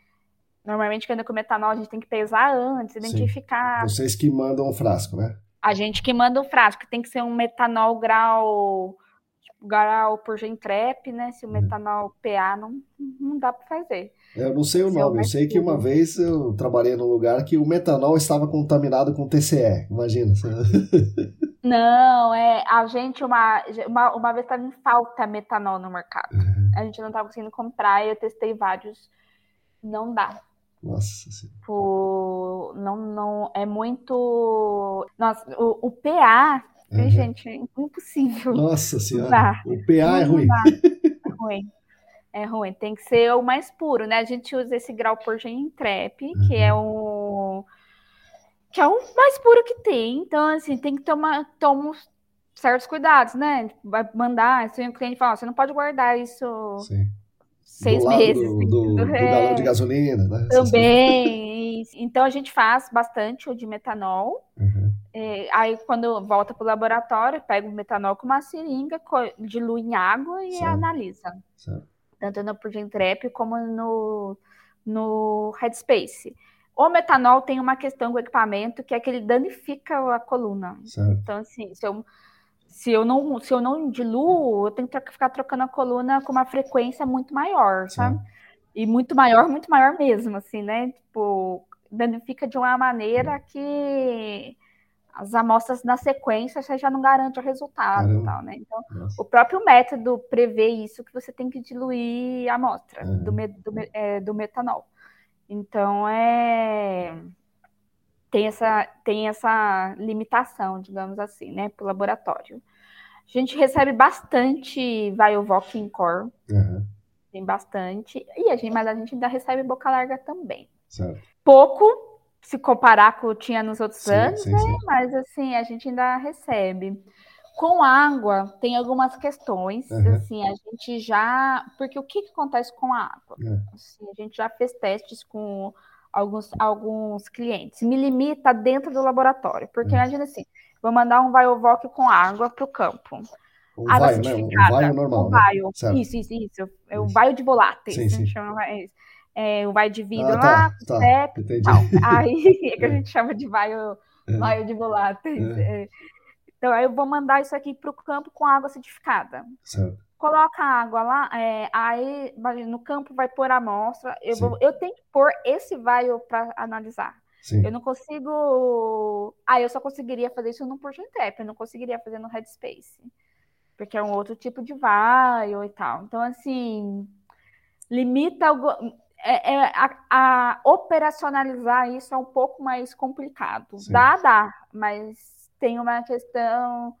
Normalmente, quando é com metanol, a gente tem que pesar antes, identificar. Sim. Vocês que mandam o frasco, né? A gente que manda o frasco, tem que ser um metanol grau grau por gentrep, né? Se o uhum. metanol PA não, não dá para fazer. Eu não sei o nome, eu sei que uma vez eu trabalhei num lugar que o metanol estava contaminado com TCE, imagina. Não, é, a gente uma, uma, uma vez estava em falta metanol no mercado. Uhum. A gente não estava conseguindo comprar e eu testei vários. Não dá. Nossa Senhora. Tipo, não, não, é muito. Nossa, o, o PA, uhum. gente, é impossível. Nossa Senhora. O PA é ruim. É ruim. É ruim. Tem que ser o mais puro, né? A gente usa esse grau por gentrep, uhum. que é o que é o mais puro que tem. Então, assim, tem que tomar, tomar certos cuidados, né? Vai mandar, se o cliente fala, você não pode guardar isso Sim. seis do meses. Do, do, do é, galão de gasolina, né? Também. então, a gente faz bastante o de metanol. Uhum. É, aí, quando volta para o laboratório, pega o metanol com uma seringa, dilui em água e certo. analisa. Certo. Tanto no Progentrep como no, no Headspace. O metanol tem uma questão com o equipamento que é que ele danifica a coluna. Certo. Então, assim, se eu, se eu não se eu não diluo, eu tenho que ficar trocando a coluna com uma frequência muito maior, sabe? E muito maior, muito maior mesmo, assim, né? Tipo, danifica de uma maneira que as amostras na sequência você já não garante o resultado e tal, né? Então, Nossa. o próprio método prevê isso, que você tem que diluir a amostra do, do, é, do metanol. Então é tem essa tem essa limitação, digamos assim, né, para o laboratório. A gente recebe bastante Viovoc em core, uhum. tem bastante, e a gente, mas a gente ainda recebe boca larga também. Certo. Pouco se comparar com o que tinha nos outros sim, anos, sim, né? Sim. Mas assim, a gente ainda recebe. Com água, tem algumas questões, uhum. assim, a gente já... Porque o que, que acontece com a água? Uhum. Assim, a gente já fez testes com alguns, alguns clientes. Me limita dentro do laboratório, porque uhum. imagina assim, vou mandar um Viovoc com água para o campo. Um água vaio, né? Um vaio normal, um né? vaio. Né? Isso, isso, isso. É o vaio de voláteis, sim, sim. chama é, o vai de vidro ah, lá, tá, tá. Aí é que a gente chama de vaio, é. vaio de voláteis. É. É. Então, aí eu vou mandar isso aqui para o campo com água acidificada. Certo. Coloca a água lá, é, aí no campo vai pôr a amostra. Eu, vou, eu tenho que pôr esse vaio para analisar. Sim. Eu não consigo. Ah, eu só conseguiria fazer isso no Portentep, eu não conseguiria fazer no Headspace. Porque é um outro tipo de vaio e tal. Então, assim, limita. É, é, a, a, operacionalizar isso é um pouco mais complicado. Sim. Dá, dá, mas tem uma questão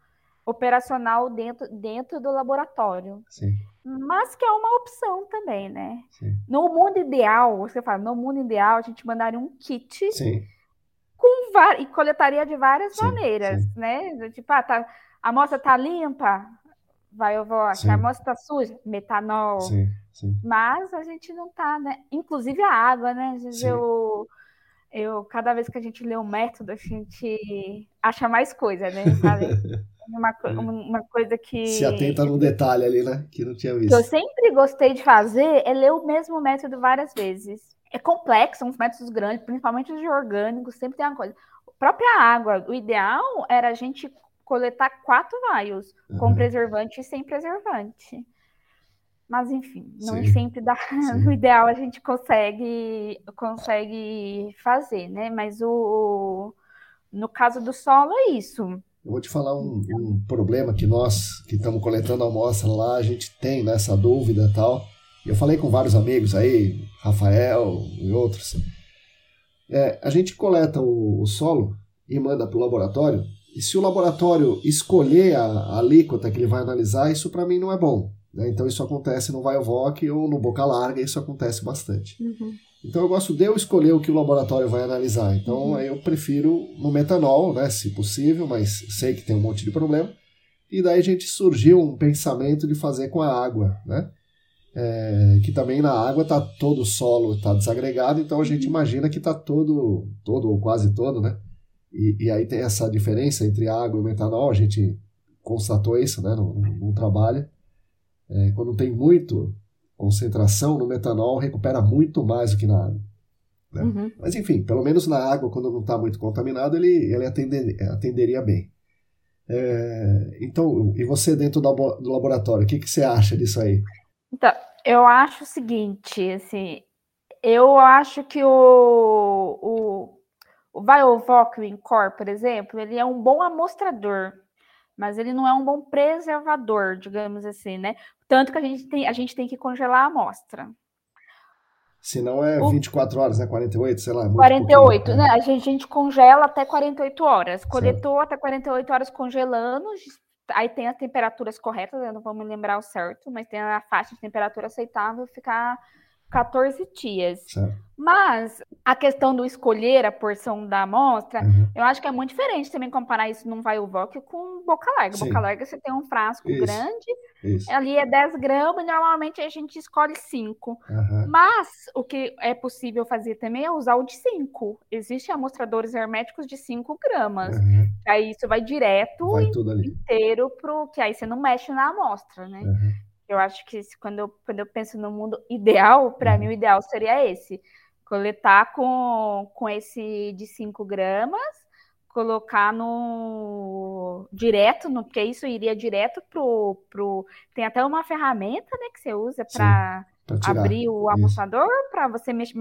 operacional dentro, dentro do laboratório. Sim. Mas que é uma opção também, né? Sim. No mundo ideal, você fala, no mundo ideal, a gente mandaria um kit Sim. com e coletaria de várias maneiras, né? Tipo, ah, tá, a amostra tá limpa, vai eu vou, a amostra tá suja, metanol. Mas a gente não tá, né? Inclusive a água, né? Às vezes eu eu cada vez que a gente lê o método, a gente acha mais coisa, né? Uma, uma coisa que. Se atenta no detalhe ali, né? Que não tinha visto. Que eu sempre gostei de fazer é ler o mesmo método várias vezes. É complexo, são uns métodos grandes, principalmente os de orgânicos, sempre tem uma coisa. A própria água, o ideal era a gente coletar quatro vaios, uhum. com preservante e sem preservante. Mas enfim, não Sim. sempre dá. Sim. No ideal a gente consegue consegue fazer, né? Mas o, no caso do solo é isso. Eu vou te falar um, um problema que nós que estamos coletando a amostra lá, a gente tem nessa dúvida e tal. Eu falei com vários amigos aí, Rafael e outros. É, a gente coleta o, o solo e manda para o laboratório. E se o laboratório escolher a, a alíquota que ele vai analisar, isso para mim não é bom. Né? Então isso acontece no Viovoc ou no Boca Larga, isso acontece bastante. Uhum. Então eu gosto de eu escolher o que o laboratório vai analisar. Então uhum. eu prefiro no metanol, né, se possível, mas sei que tem um monte de problema. E daí a gente surgiu um pensamento de fazer com a água, né? É, que também na água está todo o solo está desagregado, então a gente uhum. imagina que está todo, todo ou quase todo, né? E, e, aí tem essa diferença entre água e metanol, a gente constatou isso, né, no, no trabalho é, quando tem muito concentração no metanol, recupera muito mais do que na água. Né? Uhum. Mas enfim, pelo menos na água, quando não está muito contaminado, ele, ele atender, atenderia bem. É, então, e você dentro do, do laboratório, o que, que você acha disso aí? Então, eu acho o seguinte, assim, eu acho que o, o, o Biovoc, Incor, por exemplo, ele é um bom amostrador, mas ele não é um bom preservador, digamos assim, né? Tanto que a gente tem, a gente tem que congelar a amostra. Se não é o... 24 horas, né? 48, sei lá. 48, né? A gente, a gente, congela até 48 horas. Coletou certo. até 48 horas congelando. Aí tem as temperaturas corretas, eu não vou me lembrar o certo, mas tem a faixa de temperatura aceitável ficar 14 dias. Certo. Mas a questão do escolher a porção da amostra, uhum. eu acho que é muito diferente também comparar isso num vai com boca larga. Sim. Boca larga você tem um frasco isso. grande, isso. ali é 10 gramas, e normalmente a gente escolhe 5. Uhum. Mas o que é possível fazer também é usar o de 5. Existem amostradores herméticos de 5 gramas. Uhum. Aí isso vai direto vai inteiro pro que aí você não mexe na amostra, né? Eu acho que quando eu, quando eu penso no mundo ideal, para mim o ideal seria esse coletar com, com esse de 5 gramas, colocar no direto, no, porque isso iria direto pro, pro. Tem até uma ferramenta né, que você usa para abrir o amostrador para você mexer.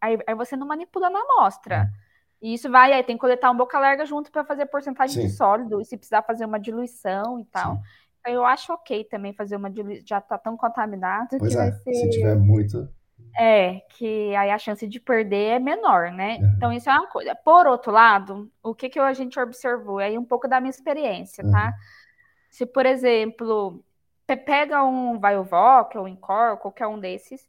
Aí, aí, você não manipula na amostra. Hum. E isso vai, aí tem que coletar um boca larga junto para fazer porcentagem Sim. de sólido, e se precisar fazer uma diluição e tal. Sim. Eu acho ok também fazer uma diluição, já tá tão contaminado pois que é, vai ser. Se tiver muito. É, que aí a chance de perder é menor, né? Uhum. Então, isso é uma coisa. Por outro lado, o que, que a gente observou? Aí um pouco da minha experiência, tá? Uhum. Se, por exemplo, pega um Viovoc ou Incor, qualquer um desses,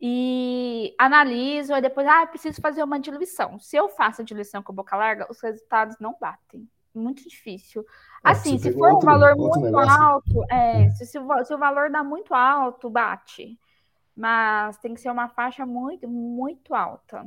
e analiso, e depois, ah, preciso fazer uma diluição. Se eu faço a diluição com boca larga, os resultados não batem. Muito difícil. É, assim, se for outro, um valor muito negócio. alto, é, é. Se, se, o, se o valor dá muito alto, bate mas tem que ser uma faixa muito, muito alta.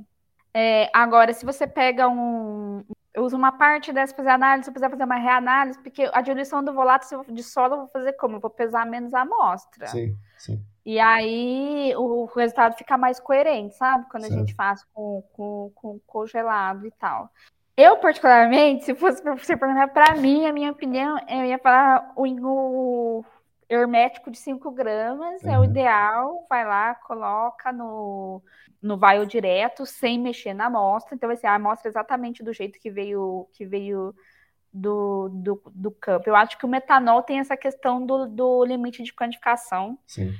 É, agora, se você pega um. Eu uso uma parte dessa para fazer análise, se eu precisar fazer uma reanálise, porque a diluição do volátil de solo eu vou fazer como? Eu vou pesar menos a amostra. Sim, sim. E aí o resultado fica mais coerente, sabe? Quando certo. a gente faz com, com, com congelado e tal. Eu, particularmente, se fosse para você perguntar para mim, a minha opinião, eu ia falar o, o, hermético de 5 gramas uhum. é o ideal. Vai lá, coloca no, no vaio direto, sem mexer na amostra. Então, assim, a amostra é exatamente do jeito que veio, que veio do, do, do campo. Eu acho que o metanol tem essa questão do, do limite de quantificação. Sim.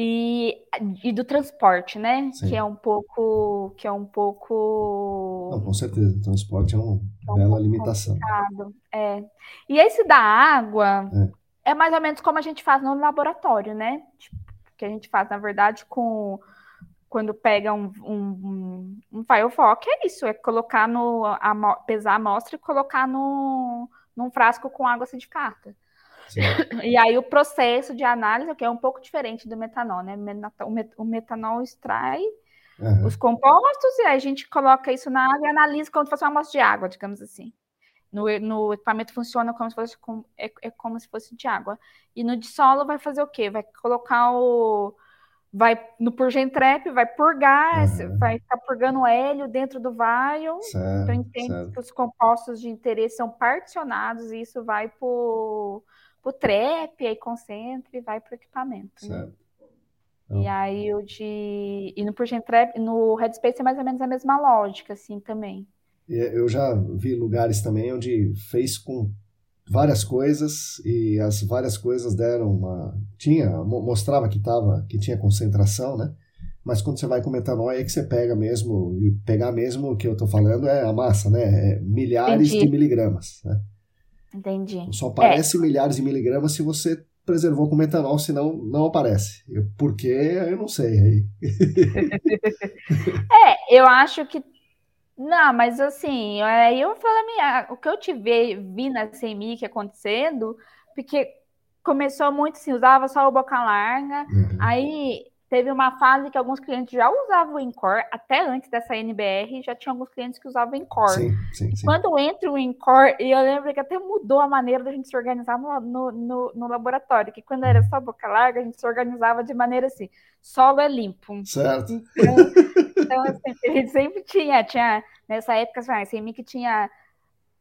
E, e do transporte, né? Sim. Que é um pouco. Que é um pouco. Não, com certeza, o transporte é uma é um bela limitação. Complicado. É. E esse da água, é é mais ou menos como a gente faz no laboratório, né? Tipo, que a gente faz, na verdade, com quando pega um, um, um Firefox, é isso, é colocar no, a, pesar a amostra e colocar no, num frasco com água acidificada. Sim. E aí o processo de análise, que é um pouco diferente do metanol, né? O metanol extrai uhum. os compostos e aí a gente coloca isso na água e analisa como se fosse uma amostra de água, digamos assim. No, no equipamento funciona como se fosse com, é, é, como se fosse de água. E no de solo vai fazer o quê? Vai colocar o. Vai no Purgentrap, vai purgar, uhum. vai ficar purgando hélio dentro do vaio. então entende que os compostos de interesse são particionados e isso vai para o trap, aí concentra e vai para o equipamento. Né? E aí o de. E no Purgentrap, no Headspace é mais ou menos a mesma lógica, assim, também. Eu já vi lugares também onde fez com várias coisas e as várias coisas deram uma tinha mostrava que tava que tinha concentração, né? Mas quando você vai com metanol é que você pega mesmo e pegar mesmo o que eu estou falando é a massa, né? É milhares Entendi. de miligramas, né? Entendi. Só aparece é. milhares de miligramas se você preservou com metanol, senão não aparece. Por quê? Eu não sei. é, eu acho que não, mas assim, aí eu falo, minha, o que eu te vi, vi na CMI acontecendo, porque começou muito assim, usava só o boca larga, uhum. aí teve uma fase que alguns clientes já usavam o Encore, até antes dessa NBR, já tinha alguns clientes que usavam o Encore. Sim, sim, sim. Quando entra o Encore, e eu lembro que até mudou a maneira da gente se organizar no, no, no, no laboratório, que quando era só boca larga, a gente se organizava de maneira assim, solo é limpo. Certo. Então, então assim, a gente sempre tinha, tinha nessa época, assim, a que tinha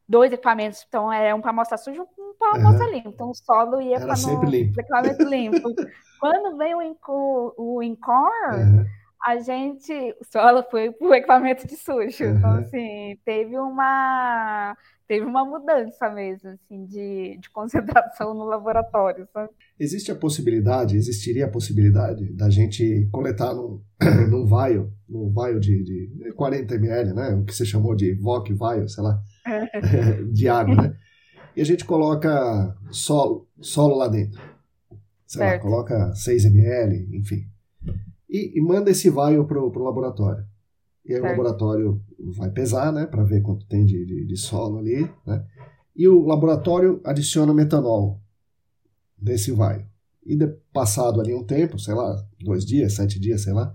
dois equipamentos, então era um para amostra suja, um para amostra uhum. limpa. Então o solo ia para o equipamento limpo. Quando veio o, o Encore, uhum. a gente, o solo foi para o equipamento de sujo. Uhum. Então, assim, teve uma teve uma mudança mesmo, assim, de, de concentração no laboratório, sabe? Existe a possibilidade, existiria a possibilidade da gente coletar num, num vaio, num vaio de, de 40 ml, né? O que você chamou de VOC vaio, sei lá, de água, né? E a gente coloca solo, solo lá dentro. Sei certo. lá, coloca 6 ml, enfim. E, e manda esse vaio pro, pro laboratório. E aí certo. o laboratório vai pesar, né, para ver quanto tem de, de, de, solo ali, né? E o laboratório adiciona metanol nesse vaio. E de, passado ali um tempo, sei lá, dois dias, sete dias, sei lá,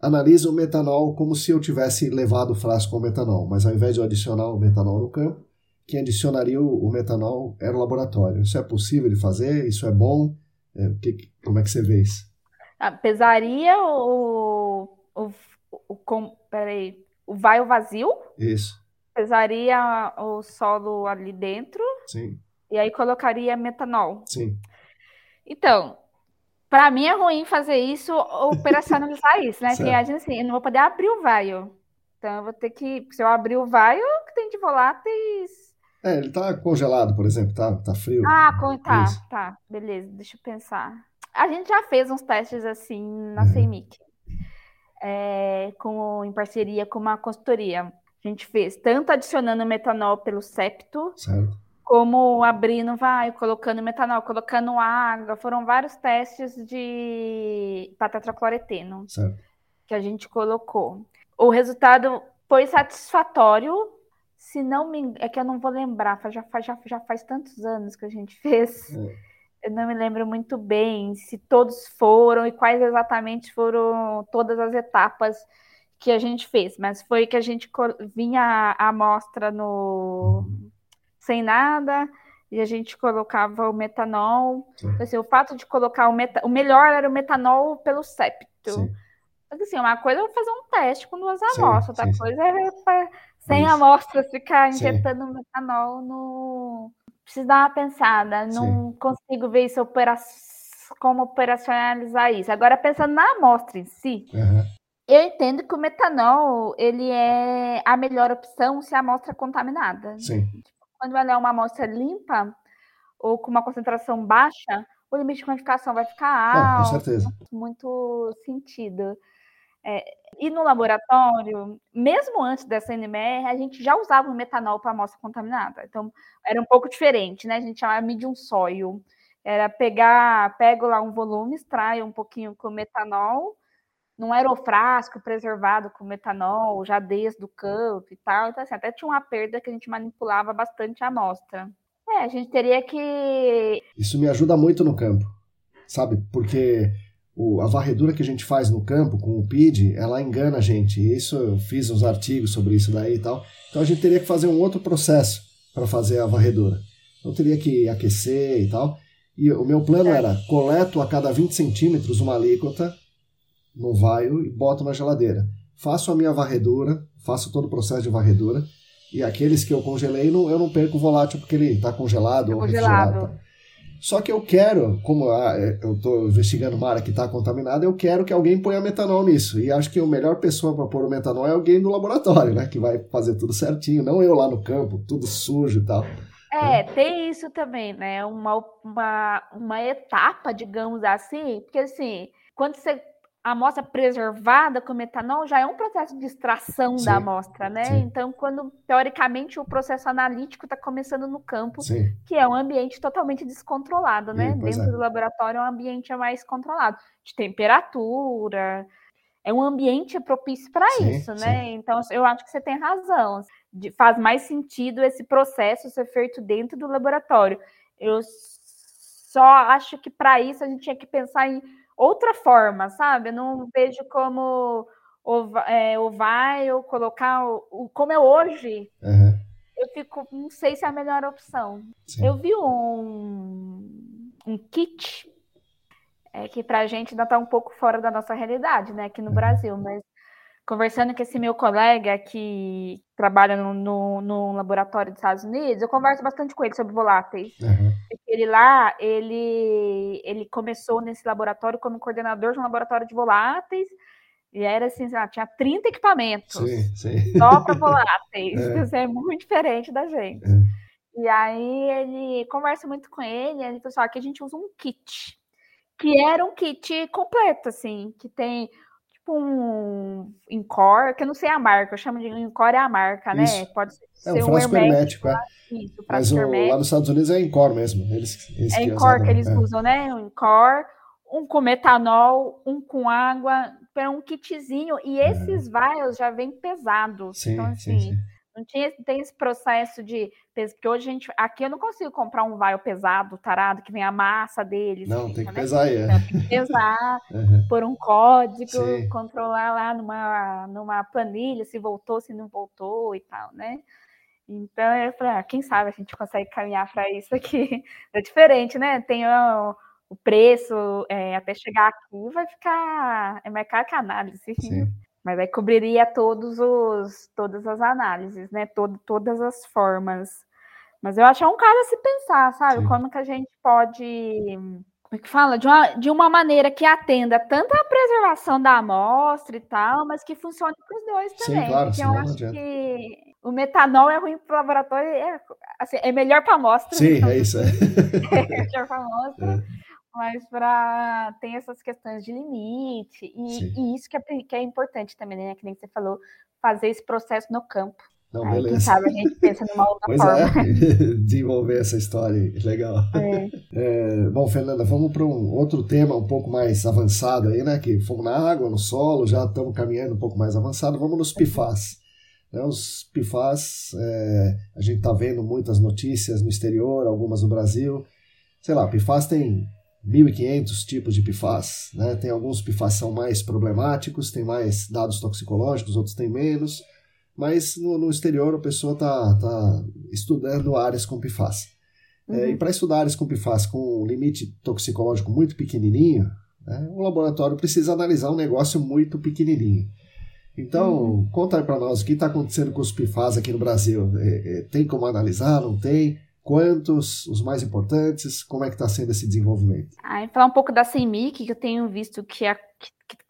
analisa o metanol como se eu tivesse levado o frasco com metanol, mas ao invés de eu adicionar o metanol no campo, quem adicionaria o, o metanol era o laboratório. Isso é possível de fazer? Isso é bom? É, que, como é que você vê isso? Ah, pesaria o, o, o, o, peraí, o vai vazio? Isso. Pesaria o solo ali dentro. Sim. E aí colocaria metanol. Sim. Então, para mim é ruim fazer isso, operacionalizar isso, né? Porque a gente assim, eu não vou poder abrir o vaio. Então eu vou ter que, se eu abrir o vaio, que tem de voláteis é, ele tá congelado, por exemplo, tá, tá frio. Ah, tá, Isso. tá, beleza, deixa eu pensar. A gente já fez uns testes assim na uhum. CEMIC, é, com, em parceria com uma consultoria. A gente fez tanto adicionando metanol pelo septo, certo. Como abrindo, vai, colocando metanol, colocando água. Foram vários testes de tetracloreteno que a gente colocou. O resultado foi satisfatório, se não me é que eu não vou lembrar, já faz, já, já faz tantos anos que a gente fez. É. Eu não me lembro muito bem se todos foram e quais exatamente foram todas as etapas que a gente fez, mas foi que a gente vinha a amostra no sem nada e a gente colocava o metanol. Assim, o fato de colocar o, meta... o melhor era o metanol pelo septo. Sim. Mas assim, uma coisa é fazer um teste com duas amostras, outra coisa é sem Isso. amostras, ficar injetando Sim. metanol no. Preciso dar uma pensada. Não Sim. consigo ver isso opera... como operacionalizar isso. Agora, pensando na amostra em si, uhum. eu entendo que o metanol ele é a melhor opção se a amostra é contaminada. Sim. Quando ela é uma amostra limpa ou com uma concentração baixa, o limite de quantificação vai ficar alto. com certeza. Muito sentido. É, e no laboratório, mesmo antes dessa NMR, a gente já usava o metanol para amostra contaminada. Então, era um pouco diferente, né? A gente chamava medium soil. Era pegar, pego lá um volume, extrai um pouquinho com metanol, não era o frasco preservado com metanol, já desde o campo e tal. Então, assim, até tinha uma perda que a gente manipulava bastante a amostra. É, a gente teria que. Isso me ajuda muito no campo, sabe? Porque o, a varredura que a gente faz no campo com o PID, ela engana a gente. Isso eu fiz uns artigos sobre isso daí e tal. Então a gente teria que fazer um outro processo para fazer a varredura. Então teria que aquecer e tal. E o meu plano era coleto a cada 20 centímetros uma alíquota no vaio e boto na geladeira. Faço a minha varredura, faço todo o processo de varredura. E aqueles que eu congelei, eu não perco o volátil porque ele está congelado é ou congelado. Só que eu quero, como ah, é, eu estou investigando uma área que está contaminada, eu quero que alguém ponha metanol nisso. E acho que a melhor pessoa para pôr o metanol é alguém do laboratório, né? Que vai fazer tudo certinho, não eu lá no campo, tudo sujo e tal. É, tem isso também, né? Uma, uma, uma etapa, digamos assim, porque assim, quando você a amostra preservada com metanol já é um processo de extração sim, da amostra, né? Sim. Então, quando teoricamente o processo analítico está começando no campo, sim. que é um ambiente totalmente descontrolado, né? Dentro é. do laboratório é um ambiente mais controlado, de temperatura, é um ambiente propício para isso, né? Então, eu acho que você tem razão. De, faz mais sentido esse processo ser feito dentro do laboratório. Eu só acho que para isso a gente tinha que pensar em outra forma, sabe? Eu não vejo como ou, é, ou vai ou colocar o, o como é hoje. Uhum. Eu fico, não sei se é a melhor opção. Sim. Eu vi um, um kit é, que para a gente ainda está um pouco fora da nossa realidade, né, aqui no uhum. Brasil, mas conversando com esse meu colega que trabalha no, no, no, laboratório dos Estados Unidos, eu converso bastante com ele sobre voláteis. Uhum. Ele lá, ele, ele começou nesse laboratório como coordenador de um laboratório de voláteis, e era assim, tinha 30 equipamentos sim, sim. só para voláteis. É. Isso é muito diferente da gente. É. E aí ele conversa muito com ele, ele falou assim, aqui a gente usa um kit, que era um kit completo, assim, que tem tipo um Encore, que eu não sei a marca, eu chamo de Encore é a marca, né? Isso. Pode ser, é, um, um hermético, hermético, é. Isso, Mas o, lá nos Estados Unidos é Encore mesmo. Eles, eles é Encore que eles é. usam, né? Um Encore, um com metanol, um com água, para um kitzinho. E é. esses é. vials já vêm pesados. Sim, então, assim, sim, sim. Não tinha, tem esse processo de. Porque hoje a gente. Aqui eu não consigo comprar um vial pesado, tarado, que vem a massa deles. Não, fica, tem que né? pesar aí. É. Tem que pesar, uhum. por um código, sim. controlar lá numa, numa planilha se voltou, se não voltou e tal, né? Então eu falei, ah, quem sabe a gente consegue caminhar para isso aqui. É diferente, né? Tem o, o preço é, até chegar aqui vai ficar é mais caro que análise. Sim. Mas aí cobriria todos os, todas as análises, né? Todo, todas as formas. Mas eu acho que é um caso a se pensar, sabe? Sim. Como que a gente pode como é que fala? De uma, de uma maneira que atenda tanto a preservação da amostra e tal, mas que funcione para os dois também. Sim, claro, porque eu acho que o metanol é ruim para o laboratório, é, assim, é melhor para a amostra. Sim, então, é isso. É, é melhor para a amostra. É mas para ter essas questões de limite, e, e isso que é, que é importante também, né? Que nem você falou, fazer esse processo no campo. Não, Aí, beleza. Quem sabe a gente pensa numa outra pois forma. É, desenvolver essa história legal. É. É, bom, Fernanda, vamos para um outro tema um pouco mais avançado aí, né? Que fomos na água, no solo, já estamos caminhando um pouco mais avançado. Vamos nos PIFAS. Né, os PIFAS, é, a gente está vendo muitas notícias no exterior, algumas no Brasil. Sei lá, PIFAS tem 1.500 tipos de PFAS. Né? Tem alguns PFAS são mais problemáticos, tem mais dados toxicológicos, outros têm menos, mas no, no exterior a pessoa está tá estudando áreas com PFAS. Uhum. É, e para estudar áreas com PFAS com um limite toxicológico muito pequenininho, né, o laboratório precisa analisar um negócio muito pequenininho. Então, uhum. conta aí para nós o que está acontecendo com os PFAS aqui no Brasil. É, é, tem como analisar? Não tem? Quantos, os mais importantes? Como é que está sendo esse desenvolvimento? Ah, falar um pouco da CEMIC, que eu tenho visto que é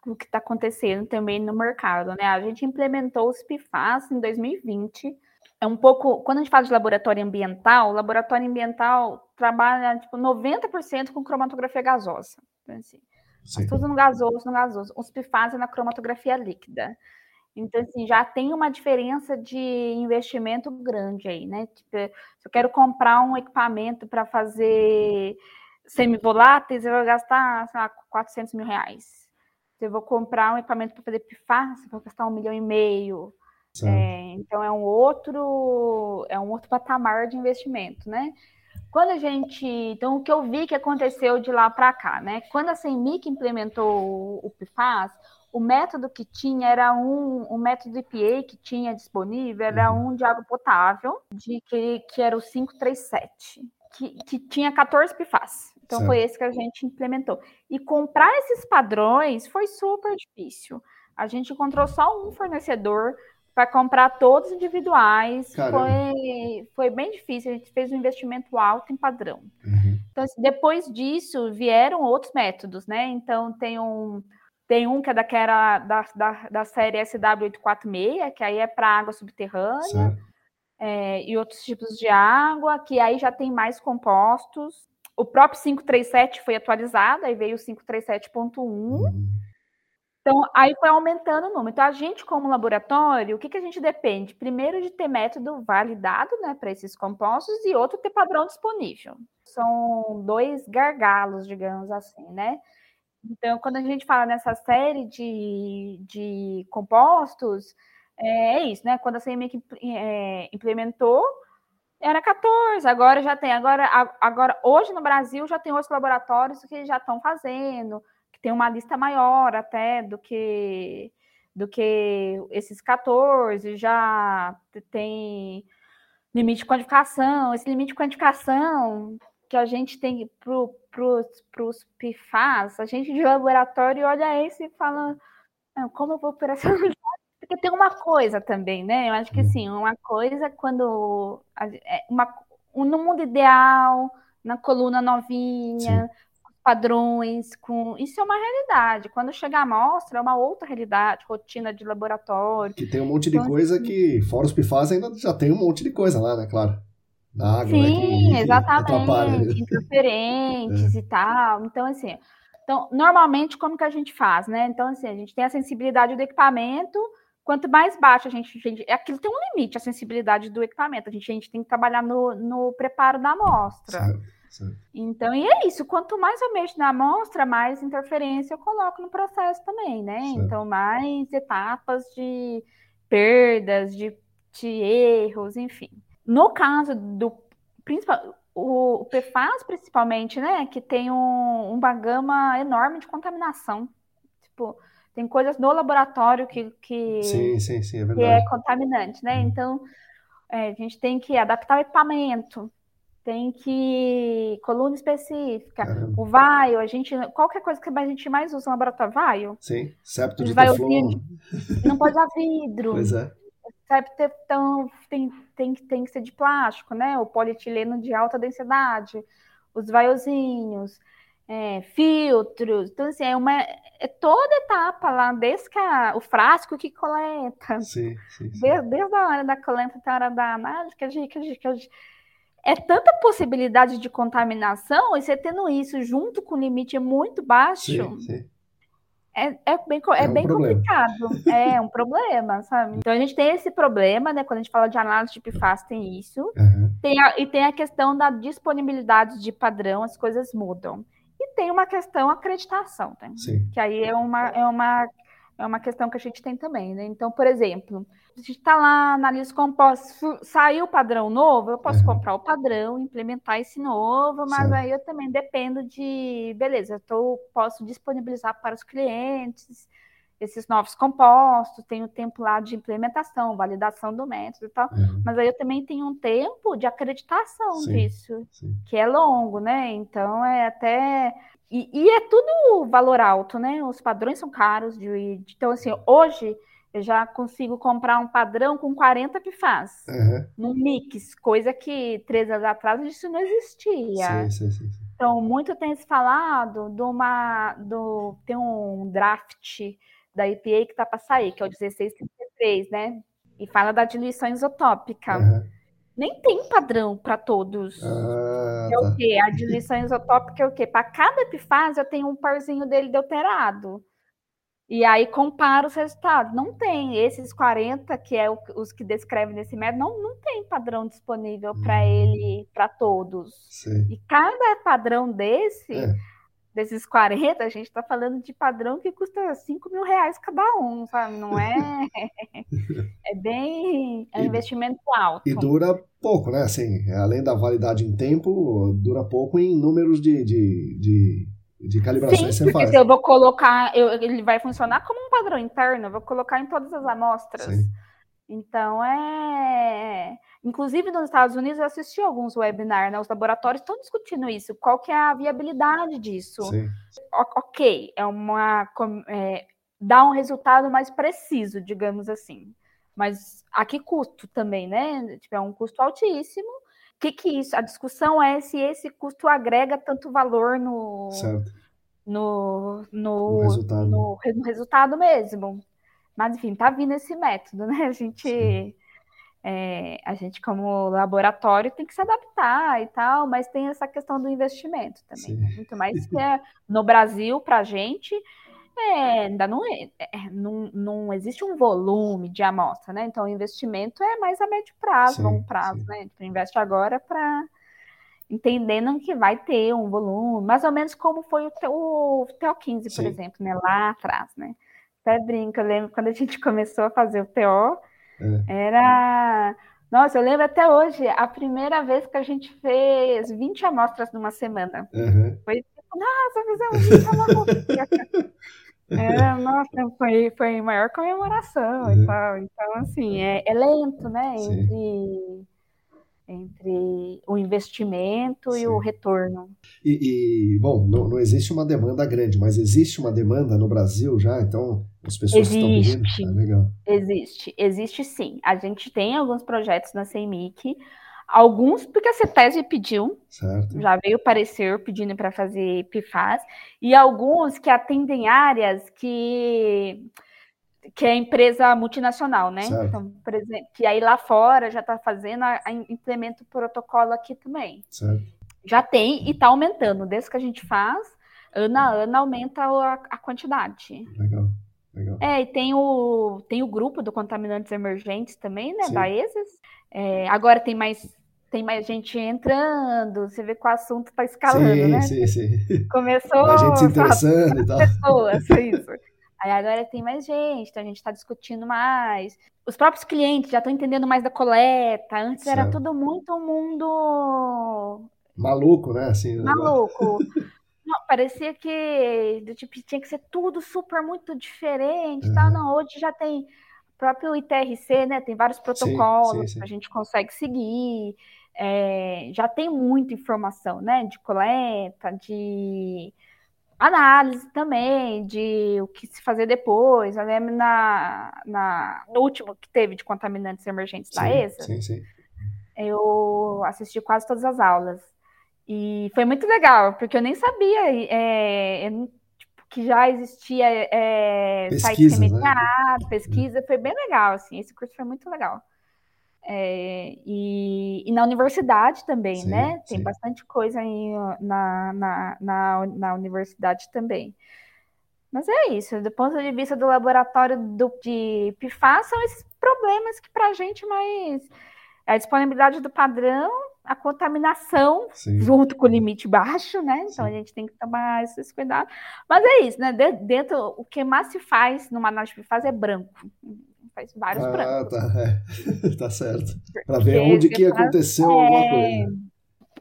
o que está acontecendo também no mercado, né? A gente implementou os PFAS em 2020. É um pouco, quando a gente fala de laboratório ambiental, o laboratório ambiental trabalha tipo 90% com cromatografia gasosa. Então, assim, tudo no gasoso, no gasoso. Os PFAS é na cromatografia líquida. Então, assim, já tem uma diferença de investimento grande aí, né? Tipo, se eu quero comprar um equipamento para fazer semivoláteis, eu vou gastar, sei lá, 400 mil reais. Se eu vou comprar um equipamento para fazer PFAS, eu vou gastar um milhão e meio. É, então, é um outro, é um outro patamar de investimento, né? Quando a gente. Então, o que eu vi que aconteceu de lá para cá, né? Quando a CEMIC implementou o PFAS, o método que tinha era um, o método IPA que tinha disponível era uhum. um de água potável, de que, que era o 537, que, que tinha 14 PFAS. Então certo. foi esse que a gente implementou. E comprar esses padrões foi super difícil. A gente encontrou só um fornecedor para comprar todos individuais. Foi, foi bem difícil. A gente fez um investimento alto em padrão. Uhum. Então, assim, depois disso, vieram outros métodos, né? Então, tem um tem um que é daquela da, da, da série SW846, que aí é para água subterrânea, é, e outros tipos de água, que aí já tem mais compostos. O próprio 537 foi atualizado, aí veio o 537.1. Uhum. Então, aí foi aumentando o número. Então, a gente, como laboratório, o que, que a gente depende? Primeiro, de ter método validado né, para esses compostos e outro, ter padrão disponível. São dois gargalos, digamos assim, né? Então, quando a gente fala nessa série de, de compostos, é, é isso, né? Quando a CME é, implementou, era 14, agora já tem. Agora, agora, hoje no Brasil já tem outros laboratórios que já estão fazendo, que tem uma lista maior até do que do que esses 14, já tem limite de quantificação, esse limite de quantificação que a gente tem para os PFAS, a gente de laboratório olha esse e fala, como eu vou operacionalizar? Porque tem uma coisa também, né? Eu acho que sim, uma coisa quando é uma, no mundo ideal, na coluna novinha, padrões, com isso é uma realidade. Quando chega a amostra, é uma outra realidade, rotina de laboratório. Que tem um monte de então, coisa assim, que, fora os PFAS, ainda já tem um monte de coisa lá, né? Claro. Na água, Sim, né, que, exatamente. Interferentes é. e tal. Então, assim, então, normalmente, como que a gente faz, né? Então, assim, a gente tem a sensibilidade do equipamento, quanto mais baixo a gente, a gente. Aquilo tem um limite, a sensibilidade do equipamento. A gente, a gente tem que trabalhar no, no preparo da amostra. Então, e é isso. Quanto mais eu mexo na amostra, mais interferência eu coloco no processo também, né? Então, mais etapas de perdas, de, de erros, enfim. No caso do principal, o, o PFAS, principalmente, né? Que tem um, uma gama enorme de contaminação. Tipo, tem coisas no laboratório que, que, sim, sim, sim, é, que é contaminante, né? Uhum. Então, é, a gente tem que adaptar o equipamento tem que coluna específica, Caramba. o vaio, a gente qualquer coisa que a gente mais usa no laboratório, vaio. Sim, septo de teflon. Não pode usar vidro. Pois é. Septo então, tem, tem, tem que ser de plástico, né? O polietileno de alta densidade, os vaiozinhos, é, filtros. Então, assim, é uma é toda etapa lá, desde que a, o frasco que coleta. Sim, sim, sim. Desde, desde a hora da coleta até a hora da análise, que a gente, que a gente, que a gente é tanta possibilidade de contaminação, e você tendo isso junto com o limite muito baixo, sim, sim. É, é bem, é, é um bem complicado. É um problema, sabe? Então a gente tem esse problema, né? Quando a gente fala de análise de PFAS, tem isso. Uhum. Tem a, e tem a questão da disponibilidade de padrão, as coisas mudam. E tem uma questão acreditação, né? que aí é uma, é, uma, é uma questão que a gente tem também, né? Então, por exemplo, a gente está lá, analisa composto, saiu o padrão novo, eu posso uhum. comprar o padrão, implementar esse novo, mas Sim. aí eu também dependo de, beleza, eu tô, posso disponibilizar para os clientes esses novos compostos, tenho tempo lá de implementação, validação do método e tal, uhum. mas aí eu também tenho um tempo de acreditação sim, disso, sim. que é longo, né? Então é até. E, e, é tudo valor alto, né? Os padrões são caros, de, de... então assim, hoje eu já consigo comprar um padrão com 40 pifás uhum. no mix, coisa que três anos atrás isso não existia. Sim, sim, sim, então, muito tem se falado de uma. Do, tem um draft da EPA que está para sair, que é o 1633, né? E fala da diluição isotópica. Uhum. Nem tem padrão para todos. Ah, é o tá. quê? A diluição isotópica é o quê? Para cada epifase eu tenho um parzinho dele deuterado. E aí compara os resultados. Não tem. Esses 40, que é o, os que descrevem nesse método, não, não tem padrão disponível para hum. ele, para todos. Sim. E cada padrão desse, é. Desses 40, a gente está falando de padrão que custa 5 mil reais cada um, sabe? Não é. é bem. É um investimento alto. E dura pouco, né? Assim, além da validade em tempo, dura pouco em números de, de, de de calibração Sim, porque se eu vou colocar, eu, ele vai funcionar como um padrão interno, eu vou colocar em todas as amostras. Sim. Então é. Inclusive nos Estados Unidos eu assisti alguns webinars, né? Os laboratórios estão discutindo isso. Qual que é a viabilidade disso? Sim. ok, é uma. É, dá um resultado mais preciso, digamos assim. Mas a que custo também, né? Tipo, é um custo altíssimo que, que isso? A discussão é se esse custo agrega tanto valor no, no, no, no, resultado. No, no, resultado mesmo. Mas, enfim, tá vindo esse método, né? A gente, é, a gente, como laboratório, tem que se adaptar e tal, mas tem essa questão do investimento também. Sim. Muito mais que é no Brasil, para a gente, é, ainda não, é, é, não, não existe um volume de amostra, né? Então, o investimento é mais a médio prazo, sim, longo prazo, sim. né? Tipo, investe agora para entendendo que vai ter um volume, mais ou menos como foi o, o TO15, por sim. exemplo, né? Lá atrás, né? Até brinca, eu lembro quando a gente começou a fazer o TO, é. era. Nossa, eu lembro até hoje, a primeira vez que a gente fez 20 amostras numa semana. Uhum. Foi nossa, fizemos isso, tá É, nossa, foi, foi maior comemoração uhum. e tal. Então, assim, é, é lento, né? Entre, entre o investimento Sim. e o retorno. E, e bom, não, não, existe uma demanda grande, mas existe uma demanda no Brasil já, então as pessoas existe, estão pedindo. Ah, legal. Existe, existe sim. A gente tem alguns projetos na CEMIC Alguns porque a CETESB pediu, certo. já veio parecer pedindo para fazer PFAS, e alguns que atendem áreas que que é empresa multinacional, né? Certo. Então, por exemplo, que aí lá fora já está fazendo, a, a, implementa o protocolo aqui também. Certo. Já tem e está aumentando. Desde que a gente faz, ano a ano aumenta a, a quantidade. Legal. Legal. É, e tem o, tem o grupo do Contaminantes Emergentes também, né, Sim. da ESAS. É, agora tem mais tem mais gente entrando, você vê que o assunto está escalando, sim, né? Sim, sim. Começou a gente se interessando e tal. pessoas, isso. Aí agora tem mais gente, então a gente está discutindo mais. Os próprios clientes já estão entendendo mais da coleta. Antes certo. era tudo muito mundo maluco, né? Assim, né? maluco. Não, parecia que tipo, tinha que ser tudo super muito diferente, uhum. tal. Não, hoje já tem o próprio ITRC, né? Tem vários protocolos que a gente consegue seguir é, já tem muita informação, né? De coleta, de análise também, de o que se fazer depois. Eu lembro na, na, no último que teve de contaminantes emergentes sim, da ESA, sim, sim. eu assisti quase todas as aulas. E foi muito legal, porque eu nem sabia é, eu, tipo, que já existia é, pesquisa, site né? pesquisa, foi bem legal, assim, esse curso foi muito legal. É, e, e, na universidade também, sim, né? Tem sim. bastante coisa aí na, na, na, na, universidade também. Mas é isso, do ponto de vista do laboratório do, de PFAS, são esses problemas que para a gente mais. A disponibilidade do padrão, a contaminação, sim. junto com o limite baixo, né? Então a gente tem que tomar esses cuidados. Mas é isso, né? De, dentro, o que mais se faz numa análise de PFAS é branco faz vários ah, brancos. Tá, é. tá certo. Para ver onde que aconteceu é... alguma coisa.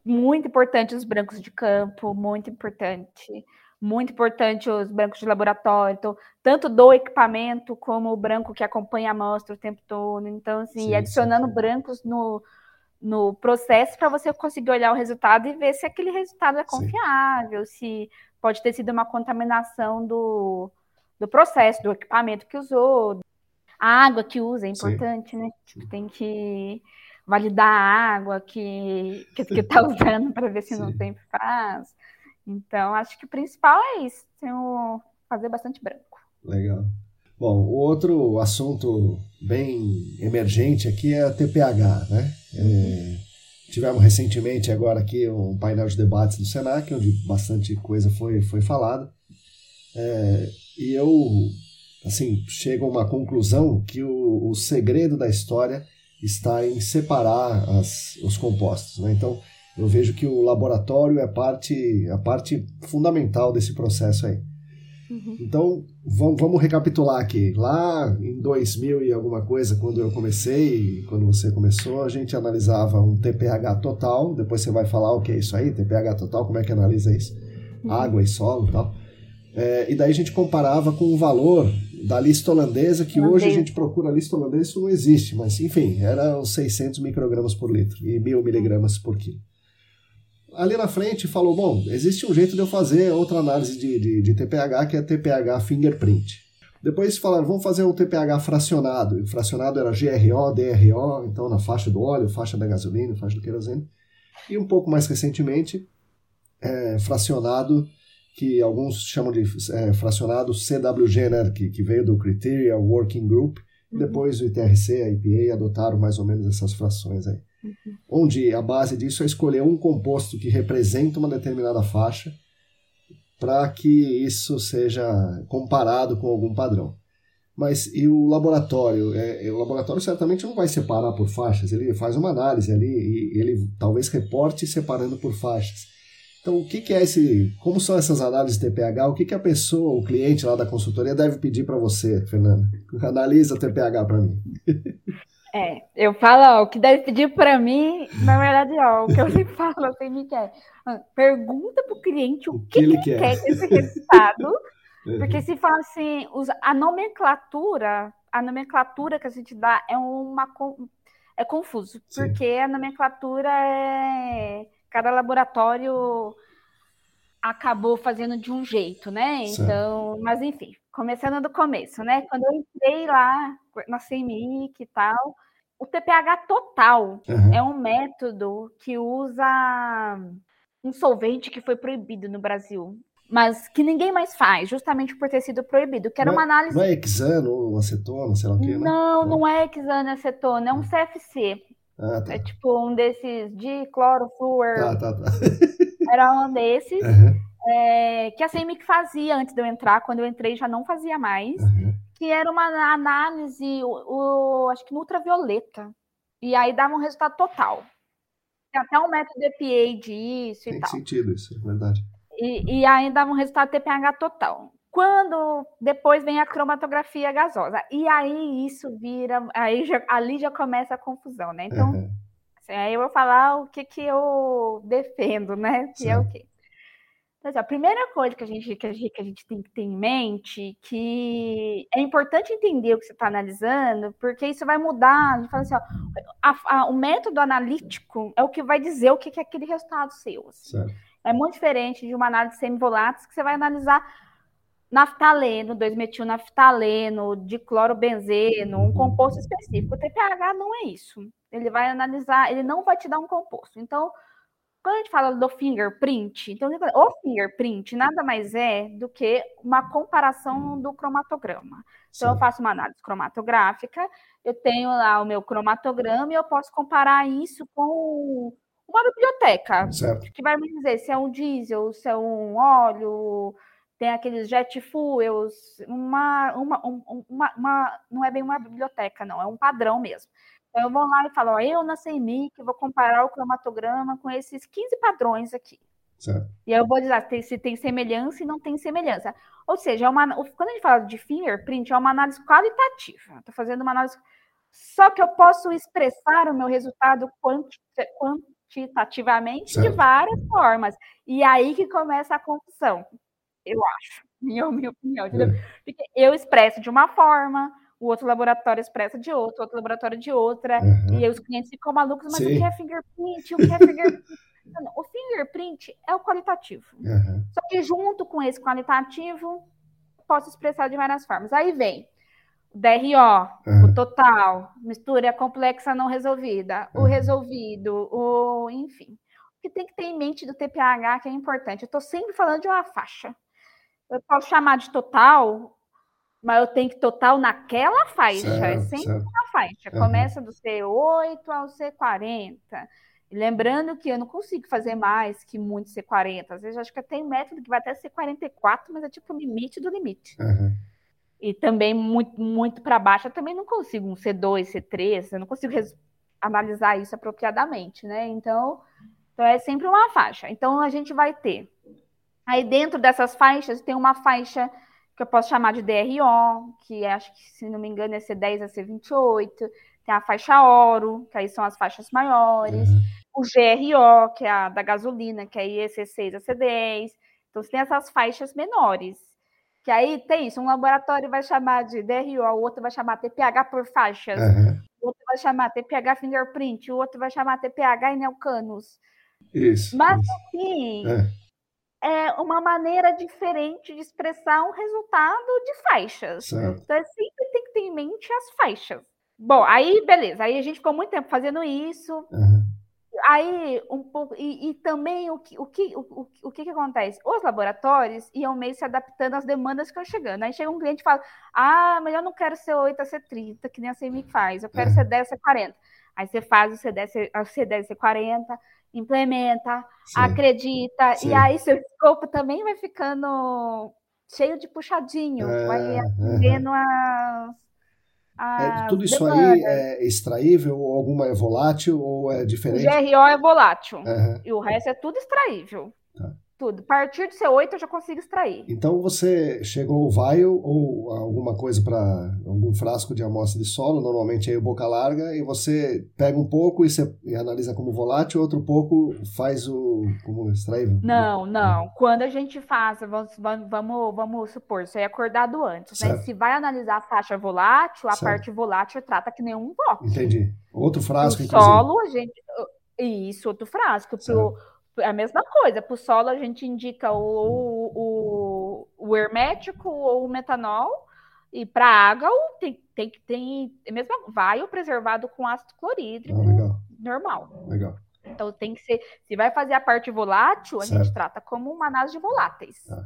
Muito importante os brancos de campo, muito importante. Muito importante os brancos de laboratório, então, tanto do equipamento como o branco que acompanha a amostra o tempo todo. Então, assim, sim, adicionando sim. brancos no, no processo para você conseguir olhar o resultado e ver se aquele resultado é confiável, sim. se pode ter sido uma contaminação do, do processo, do equipamento que usou, a água que usa é importante, Sim. né? Tipo, tem que validar a água que que está usando para ver se Sim. não tem faz. Então, acho que o principal é isso, fazer bastante branco. Legal. Bom, o outro assunto bem emergente aqui é a TPH, né? É, tivemos recentemente agora aqui um painel de debates do Senac, onde bastante coisa foi, foi falada. É, e eu assim, chega a uma conclusão que o, o segredo da história está em separar as, os compostos. Né? Então, eu vejo que o laboratório é parte, a parte fundamental desse processo aí. Uhum. Então, vamos, vamos recapitular aqui. Lá em 2000 e alguma coisa, quando eu comecei, quando você começou, a gente analisava um TPH total. Depois você vai falar o que é isso aí, TPH total, como é que analisa isso? Uhum. Água e solo e tal. É, e daí a gente comparava com o valor da lista holandesa, que hoje a gente procura a lista holandesa, isso não existe, mas enfim, era uns 600 microgramas por litro e 1000 miligramas por quilo. Ali na frente falou, bom, existe um jeito de eu fazer outra análise de, de, de TPH, que é TPH fingerprint. Depois falaram, vamos fazer um TPH fracionado. E o fracionado era GRO, DRO, então na faixa do óleo, faixa da gasolina, faixa do querosene. E um pouco mais recentemente, é, fracionado que alguns chamam de é, fracionado CWG, né, que, que veio do Criteria Working Group, uhum. depois o ITRC, a IPA adotaram mais ou menos essas frações aí. Uhum. Onde a base disso é escolher um composto que representa uma determinada faixa para que isso seja comparado com algum padrão. Mas e o laboratório? É, o laboratório certamente não vai separar por faixas, ele faz uma análise ali e ele talvez reporte separando por faixas. Então, o que, que, é esse. Como são essas análises de TPH? O que, que a pessoa, o cliente lá da consultoria, deve pedir para você, Fernanda? Analisa o TPH para mim. É, eu falo, ó, o que deve pedir para mim, na verdade, ó, o que eu sempre falo assim, me quer. Pergunta para o cliente o, o que, que, ele quer, quer esse resultado, porque se fala assim, a nomenclatura, a nomenclatura que a gente dá é uma é confuso, Sim. porque a nomenclatura é cada laboratório acabou fazendo de um jeito, né? Então, mas enfim, começando do começo, né? Quando eu entrei lá na CMIC e tal, o TPH total uhum. é um método que usa um solvente que foi proibido no Brasil, mas que ninguém mais faz, justamente por ter sido proibido, que era não uma é, análise... Não é hexano ou acetona, sei lá o quê, né? Não, não é hexano acetona, é um CFC. Ah, tá. É tipo um desses de clorofluor. Tá, tá, tá. Era um desses. Uhum. É, que a CEMIC fazia antes de eu entrar, quando eu entrei já não fazia mais, uhum. que era uma análise, o, o, acho que no ultravioleta, e aí dava um resultado total. Tem até um método EPA disso Tem e tal. Tem sentido isso, é verdade. E, e aí dava um resultado TPH total. Quando depois vem a cromatografia gasosa, e aí isso vira, aí já, ali já começa a confusão, né? Então, uhum. assim, aí eu vou falar o que, que eu defendo, né? Que Sim. é o quê? Então, assim, a primeira coisa que a, gente, que, a gente, que a gente tem que ter em mente que é importante entender o que você está analisando, porque isso vai mudar. A gente fala assim, ó, a, a, o método analítico é o que vai dizer o que, que é aquele resultado seu. Assim. É muito diferente de uma análise semivolátil que você vai analisar naftaleno, 2-metilnaftaleno, diclorobenzeno, um composto específico. O TPH não é isso. Ele vai analisar, ele não vai te dar um composto. Então, quando a gente fala do fingerprint, então o fingerprint nada mais é do que uma comparação do cromatograma. Então, Sim. eu faço uma análise cromatográfica, eu tenho lá o meu cromatograma e eu posso comparar isso com uma biblioteca, certo. que vai me dizer se é um diesel, se é um óleo, tem aqueles jet fuels, uma, uma, uma, uma, não é bem uma biblioteca, não, é um padrão mesmo. Então, eu vou lá e falo, ó, eu na CMYK vou comparar o cromatograma com esses 15 padrões aqui. Certo. E aí eu vou dizer se tem semelhança e não tem semelhança. Ou seja, é uma, quando a gente fala de fingerprint, é uma análise qualitativa. Estou fazendo uma análise. Só que eu posso expressar o meu resultado quantitativamente certo. de várias formas. E aí que começa a confusão, eu acho, minha, minha opinião. É. Porque eu expresso de uma forma, o outro laboratório expressa de outro, outro laboratório de outra, uhum. e os clientes ficam malucos, mas Sim. o que é fingerprint? O que é fingerprint? o fingerprint é o qualitativo. Uhum. Só que junto com esse qualitativo, posso expressar de várias formas. Aí vem o DRO, uhum. o total, mistura complexa não resolvida, o resolvido, o enfim. O que tem que ter em mente do TPH que é importante. Eu estou sempre falando de uma faixa. Eu posso chamar de total mas eu tenho que total naquela faixa, é certo, é sempre certo. uma faixa. Uhum. Começa do C8 ao C40. E lembrando que eu não consigo fazer mais que muito C40. Às vezes acho que tem método que vai até C44, mas é tipo o limite do limite. Uhum. E também muito, muito para baixo, eu também não consigo um C2, C3, eu não consigo analisar isso apropriadamente, né? Então, então é sempre uma faixa. Então a gente vai ter. Aí dentro dessas faixas tem uma faixa que eu posso chamar de DRO, que é, acho que, se não me engano, é C10 a C28, tem a faixa Oro, que aí são as faixas maiores, uhum. o GRO, que é a da gasolina, que aí é C6 a C10, então você tem essas faixas menores, que aí tem isso, um laboratório vai chamar de DRO, o outro vai chamar TPH por faixas, uhum. o outro vai chamar TPH fingerprint, o outro vai chamar TPH em neocanos. Isso. Mas, isso. assim, é é uma maneira diferente de expressar um resultado de faixas. Certo. Então, é sempre tem que ter em mente as faixas. Bom, aí beleza, aí a gente ficou muito tempo fazendo isso. Uhum. Aí um pouco e, e, também o que o que o, o que, que acontece? Os laboratórios iam meio se adaptando às demandas que iam chegando. Aí chega um cliente e fala: "Ah, mas eu não quero ser 8 a ser 30, que nem a CMI faz. Eu quero uhum. ser 10 a 40". Aí você faz o C10 a C10 a 40 implementa, Sim. acredita, Sim. e aí seu escopo também vai ficando cheio de puxadinho, é, vai atendendo as, é, tudo isso aí é extraível, ou alguma é volátil, ou é diferente? O GRO é volátil, uhum. e o resto é tudo extraível. Tá. Tudo. A partir de C8 eu já consigo extrair. Então você chegou o vial ou alguma coisa para algum frasco de amostra de solo, normalmente aí boca larga, e você pega um pouco e, você, e analisa como volátil, outro pouco faz o como extraível? Não, não. Quando a gente faz, vamos, vamos, vamos supor, isso é acordado antes, né? Se vai analisar a faixa volátil, a certo. parte volátil trata que nenhum box. Entendi. Outro frasco, o solo, a gente... Isso, outro frasco. Pro, é a mesma coisa. Para o solo, a gente indica o, o, o hermético ou o metanol. E para água, tem, tem, tem é mesmo, vai o preservado com ácido clorídrico ah, normal. Legal. Então tem que ser. Se vai fazer a parte volátil, a certo. gente trata como uma análise de voláteis. Tá.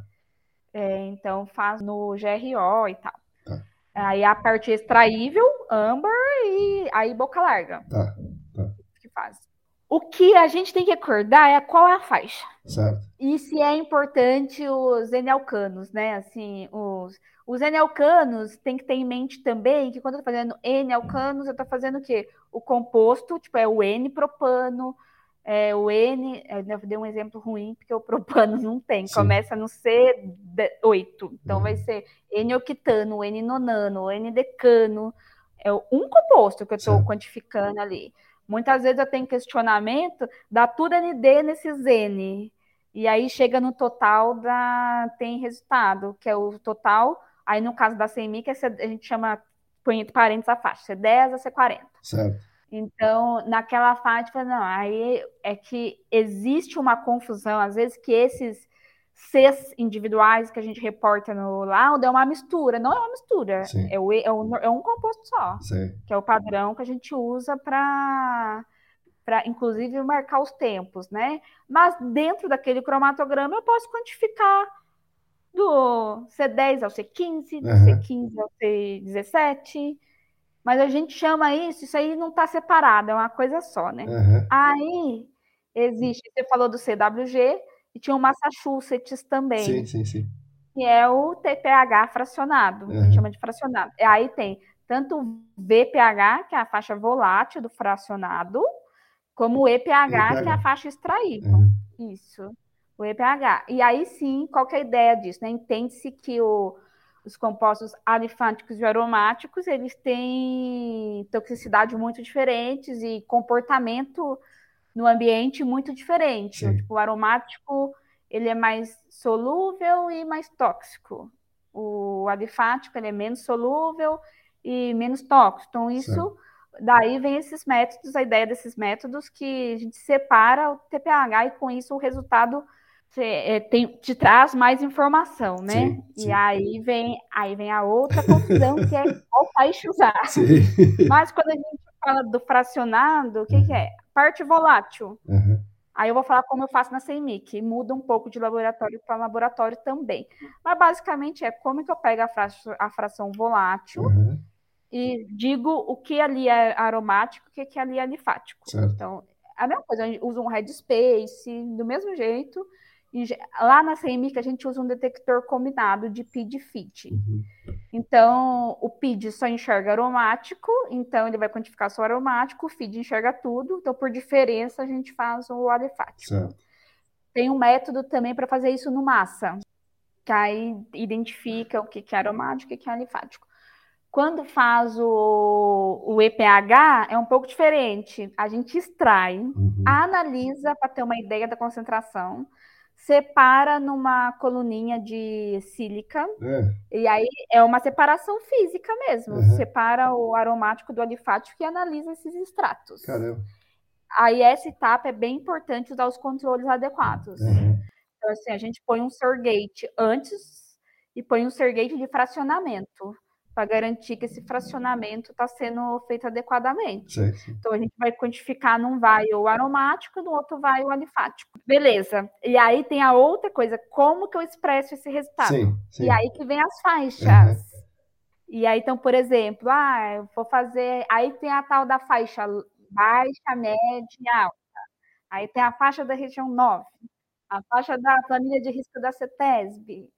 É, então faz no GRO e tal. Tá. Aí a parte extraível, âmbar e aí boca larga. Tá. O que a gente tem que acordar é qual é a faixa. Certo. E se é importante os N-alcanos, né? Assim, os, os N-alcanos tem que ter em mente também que quando eu tô fazendo N-alcanos, eu tô fazendo o quê? O composto, tipo, é o N-propano, é o N, eu dei um exemplo ruim, porque o propano não tem, Sim. começa no C8, então uhum. vai ser N-octano, N-nonano, N-decano, é um composto que eu estou quantificando ali. Muitas vezes eu tenho questionamento, dá tudo ND nesses N. E aí chega no total, da, tem resultado, que é o total. Aí no caso da CMI, que é, a gente chama, põe entre parênteses a faixa, C10 a C40. Certo. Então, naquela faixa, não, aí é que existe uma confusão, às vezes, que esses Cs individuais que a gente reporta no laudo é uma mistura, não é uma mistura, é, o, é, um, é um composto só, Sim. que é o padrão que a gente usa para para inclusive marcar os tempos, né? Mas dentro daquele cromatograma eu posso quantificar do C10 ao C15, do uhum. C15 ao C17, mas a gente chama isso, isso aí não está separado, é uma coisa só, né? Uhum. Aí existe, você falou do CWG, e tinha o Massachusetts também. Sim, sim, sim. Que é o TPH fracionado, uhum. a gente chama de fracionado. E aí tem tanto o VPH, que é a faixa volátil do fracionado, como o EPH, EPH. que é a faixa extraível. Uhum. Isso, o EPH. E aí sim, qual que é a ideia disso? Né? Entende-se que o, os compostos alifáticos e aromáticos, eles têm toxicidade muito diferentes e comportamento no ambiente muito diferente. Tipo, o aromático ele é mais solúvel e mais tóxico. O alifático ele é menos solúvel e menos tóxico. Então, isso daí vem esses métodos, a ideia desses métodos que a gente separa o TPH e com isso o resultado é, tem, te traz mais informação, né? Sim, sim. E aí vem, aí vem a outra confusão que é qual faixa usar. Sim. Mas quando a gente fala do fracionado, o que, que é? Parte volátil. Uhum. Aí eu vou falar como eu faço na CEMIC, muda um pouco de laboratório para laboratório também. Mas basicamente é como que eu pego a, fra a fração volátil uhum. e digo o que ali é aromático, o que, que ali é alifático. Certo. Então, a mesma coisa, gente usa um headspace, do mesmo jeito, lá na CMIC a gente usa um detector combinado de PID e FIT. Uhum. Então, o PID só enxerga aromático, então ele vai quantificar só aromático, o FID enxerga tudo, então por diferença a gente faz o alifático. Certo. Tem um método também para fazer isso no massa, que aí identifica o que é aromático e o que é alifático. Quando faz o, o EPH, é um pouco diferente. A gente extrai, uhum. analisa para ter uma ideia da concentração, separa numa coluninha de sílica. É. E aí é uma separação física mesmo. Uhum. Separa o aromático do alifático e analisa esses extratos. Caramba. Aí essa etapa é bem importante usar os controles adequados. Uhum. Então, assim, a gente põe um surgate antes e põe um surgate de fracionamento para garantir que esse fracionamento está sendo feito adequadamente. Sim, sim. Então a gente vai quantificar num vai o aromático, no outro vai o alifático. Beleza. E aí tem a outra coisa, como que eu expresso esse resultado? Sim. E aí que vem as faixas. Uhum. E aí, então, por exemplo, ah, eu vou fazer. Aí tem a tal da faixa baixa, média e alta. Aí tem a faixa da região 9, a faixa da planilha de risco da CETESB,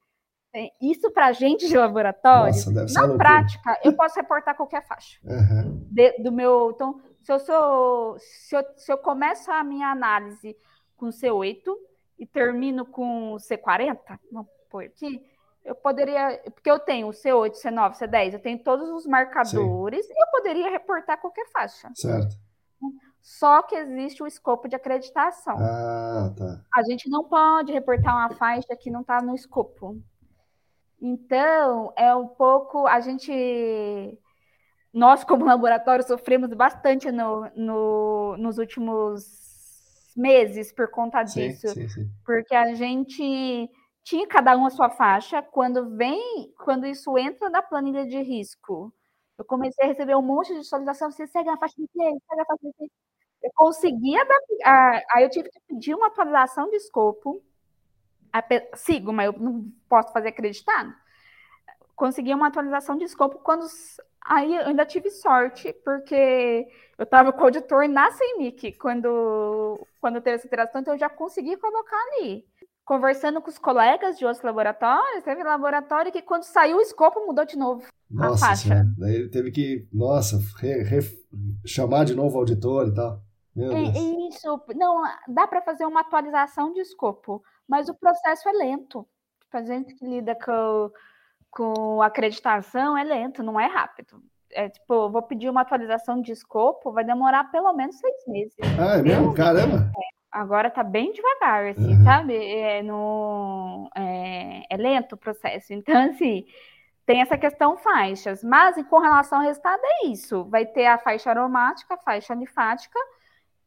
isso para gente de laboratório, Nossa, na prática, eu posso reportar qualquer faixa. Uhum. De, do meu, então, se eu sou, se eu, se eu começo a minha análise com C8, e termino com C40, vamos pôr aqui, eu poderia, porque eu tenho C8, C9, C10, eu tenho todos os marcadores Sim. e eu poderia reportar qualquer faixa. Certo. Só que existe o escopo de acreditação. Ah, tá. A gente não pode reportar uma faixa que não está no escopo. Então, é um pouco. A gente. Nós, como laboratório, sofremos bastante no, no, nos últimos meses por conta disso. Sim, sim, sim. Porque a gente tinha cada um a sua faixa. Quando vem, quando isso entra na planilha de risco, eu comecei a receber um monte de solicitação. Você segue a faixa de quê? Segue a faixa de quê? Eu consegui adaptar. Aí eu tive que pedir uma atualização de escopo. Sigo, mas eu não posso fazer acreditado. Consegui uma atualização de escopo quando Aí eu ainda tive sorte, porque eu estava com o auditor na CEMIC quando, quando teve essa interação, então eu já consegui colocar ali. Conversando com os colegas de outros laboratórios, teve laboratório que quando saiu o escopo mudou de novo nossa, a faixa. Senhora. Daí ele teve que, nossa, re, re, chamar de novo o auditor e tal. É, Deus. isso, não, dá para fazer uma atualização de escopo, mas o processo é lento. Tipo, a gente que lida com com acreditação é lento, não é rápido. É tipo, vou pedir uma atualização de escopo, vai demorar pelo menos seis meses. Ah, é mesmo? Caramba! É, agora tá bem devagar, assim, uhum. sabe? É, no, é, é, lento o processo. Então, assim, tem essa questão faixas. Mas, com relação ao resultado, é isso. Vai ter a faixa aromática, a faixa alifática.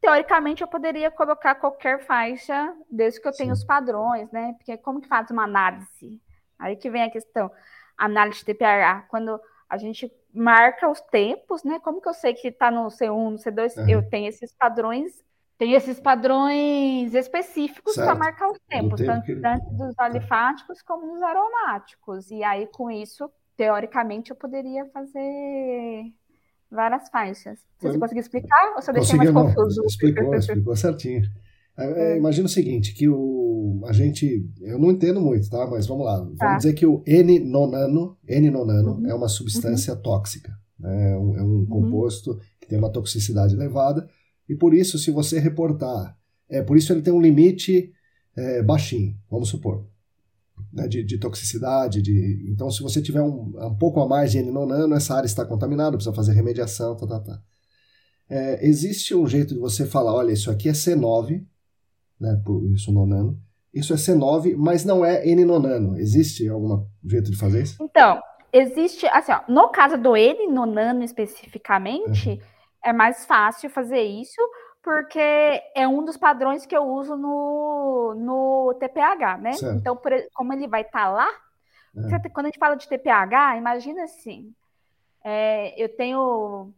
Teoricamente, eu poderia colocar qualquer faixa, desde que eu tenha os padrões, né? Porque como que faz uma análise? Aí que vem a questão, análise de TPH, quando a gente marca os tempos, né? Como que eu sei que está no C1, no C2? Uhum. Eu tenho esses padrões, tenho esses padrões específicos para marcar os tempos, tempo tanto, que... tanto dos tá. alifáticos como dos aromáticos. E aí, com isso, teoricamente, eu poderia fazer várias faixas. Você conseguiu explicar ou só deixei mais confuso? Explicou, explicou certinho. É, é. Imagina o seguinte, que o, a gente, eu não entendo muito, tá? Mas vamos lá. Vamos tá. dizer que o N-nonano, N-nonano uhum. é uma substância uhum. tóxica. Né? É um, é um uhum. composto que tem uma toxicidade elevada e por isso, se você reportar, é por isso ele tem um limite é, baixinho, vamos supor, né, de, de, toxicidade. De, então, se você tiver um, um pouco a mais de N-nonano, essa área está contaminada, precisa fazer remediação, tá, tá, tá. É, existe um jeito de você falar, olha, isso aqui é C9, né, por isso nonano. Isso é C9, mas não é N nonano. Existe algum jeito de fazer isso? Então, existe, assim, ó, no caso do N nonano especificamente, uhum. é mais fácil fazer isso, porque é um dos padrões que eu uso no, no TPH, né? Certo. Então, por, como ele vai estar tá lá, é. quando a gente fala de TPH, imagina assim, é, eu tenho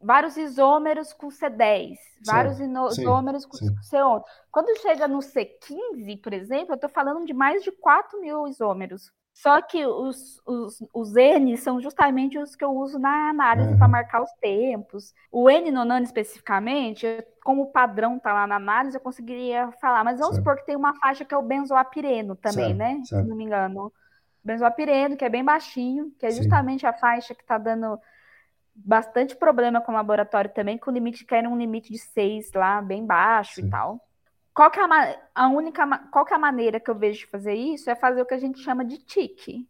vários isômeros com C10, vários isômeros com sim. C11. Quando chega no C15, por exemplo, eu estou falando de mais de 4 mil isômeros. Só que os, os, os N são justamente os que eu uso na análise uhum. para marcar os tempos. O N nonano especificamente, como o padrão está lá na análise, eu conseguiria falar. Mas vamos certo. supor que tem uma faixa que é o benzoapireno também, certo. né? Certo. Se não me engano. Benzoapireno, que é bem baixinho, que é justamente Sim. a faixa que está dando bastante problema com o laboratório também, com o limite que era um limite de 6 lá, bem baixo Sim. e tal. Qual que é a, a, única, qual que é a maneira que eu vejo de fazer isso? É fazer o que a gente chama de TIC.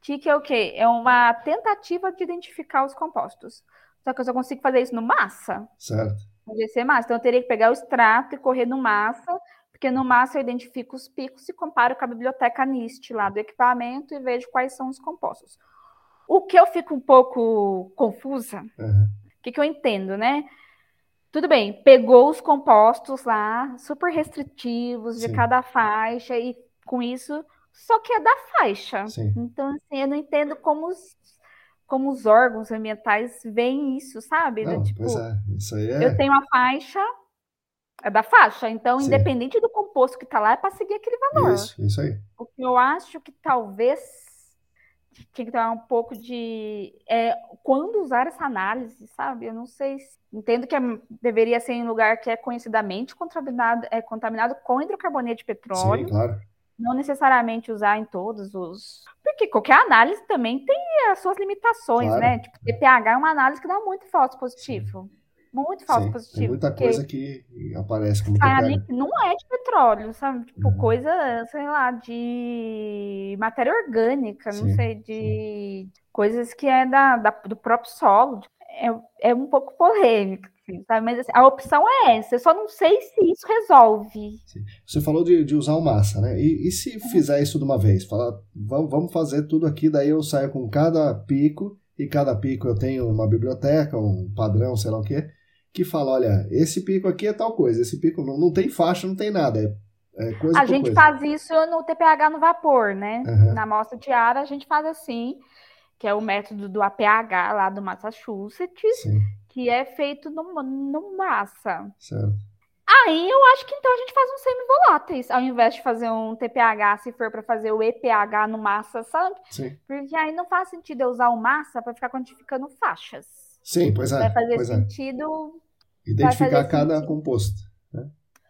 TIC é o quê? É uma tentativa de identificar os compostos. Só que eu só consigo fazer isso no massa. Certo. GC massa. Então eu teria que pegar o extrato e correr no massa, porque no massa eu identifico os picos e comparo com a biblioteca NIST lá do equipamento e vejo quais são os compostos. O que eu fico um pouco confusa, o uhum. que, que eu entendo, né? Tudo bem, pegou os compostos lá, super restritivos de Sim. cada faixa, e com isso, só que é da faixa. Sim. Então, assim, eu não entendo como os, como os órgãos ambientais veem isso, sabe? Não, tipo, pois é, isso aí é... Eu tenho a faixa, é da faixa, então, Sim. independente do composto que está lá, é para seguir aquele valor. Isso, isso aí. O que eu acho que talvez tinha que ter um pouco de é, quando usar essa análise, sabe? Eu não sei. Se... Entendo que é, deveria ser em um lugar que é conhecidamente contaminado, é, contaminado com hidrocarboneto de petróleo. Sim, claro. Não necessariamente usar em todos os. Porque qualquer análise também tem as suas limitações, claro. né? Tipo, TPH é uma análise que dá muito falso positivo. Muito falso Sim, positivo. Tem muita porque coisa que aparece como que não é de petróleo, sabe? Tipo, Uhum. coisa, sei lá, de matéria orgânica, não Sim, sei, de coisas que é da, da- do próprio solo. É, é um pouco polêmico, assim, sabe? Mas assim, a opção é essa. Eu só não sei se isso resolve. Você falou de, de usar o massa, né? E, e se Uhum. fizer isso de uma vez? Falar, vamos, vamos fazer tudo aqui, daí eu saio com cada pico, e cada pico eu tenho uma biblioteca, um padrão, sei lá o quê, que fala, olha, esse pico aqui é tal coisa, esse pico não, não tem faixa, não tem nada, é, é coisa A gente coisa. faz isso no TPH no vapor, né? Aham. Na amostra diária, a gente faz assim, que é o método do APH lá do Massachusetts, Sim, que é feito no, no massa. certo. Aí eu acho que então a gente faz um semivoláteis, ao invés de fazer um TPH, se for para fazer o EPH no massa, sabe? Sim, Porque aí não faz sentido eu usar o massa para ficar quantificando faixas. Sim pois é. Vai fazer Pois é. sentido. Identificar fazer cada sentido. composto.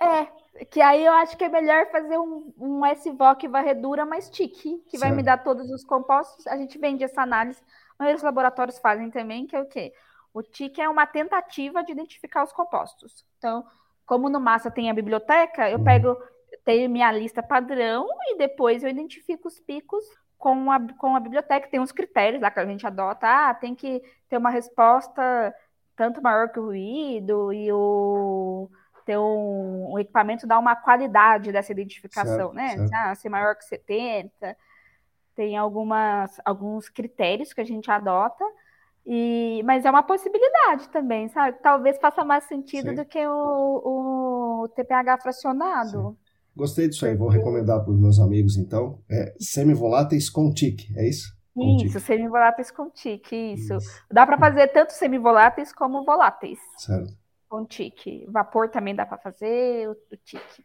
É, que aí eu acho que é melhor fazer um, um SVOC varredura mais tique, que vai Certo. me dar todos os compostos. A gente vende essa análise, maioria dos laboratórios fazem também, que é o quê? O tique é uma tentativa de identificar os compostos. Então, como no massa tem a biblioteca, eu Uhum. pego, tenho minha lista padrão e depois eu identifico os picos com a, com a biblioteca. Tem uns critérios lá que a gente adota. Ah, tem que ter uma resposta tanto maior que o ruído e o ter um, o equipamento dá uma qualidade dessa identificação, Certo, né? certo. Ah, ser maior que 70. Tem algumas, alguns critérios que a gente adota. E, mas é uma possibilidade também, sabe? Talvez faça mais sentido Sim. do que o, o TPH fracionado. Gostei disso aí, vou recomendar para os meus amigos então. É semivoláteis com tique, é isso? Com Isso, semivoláteis com tique, isso. Dá para fazer tanto semivoláteis como voláteis Certo, com tique. Vapor também dá para fazer, o, o tique.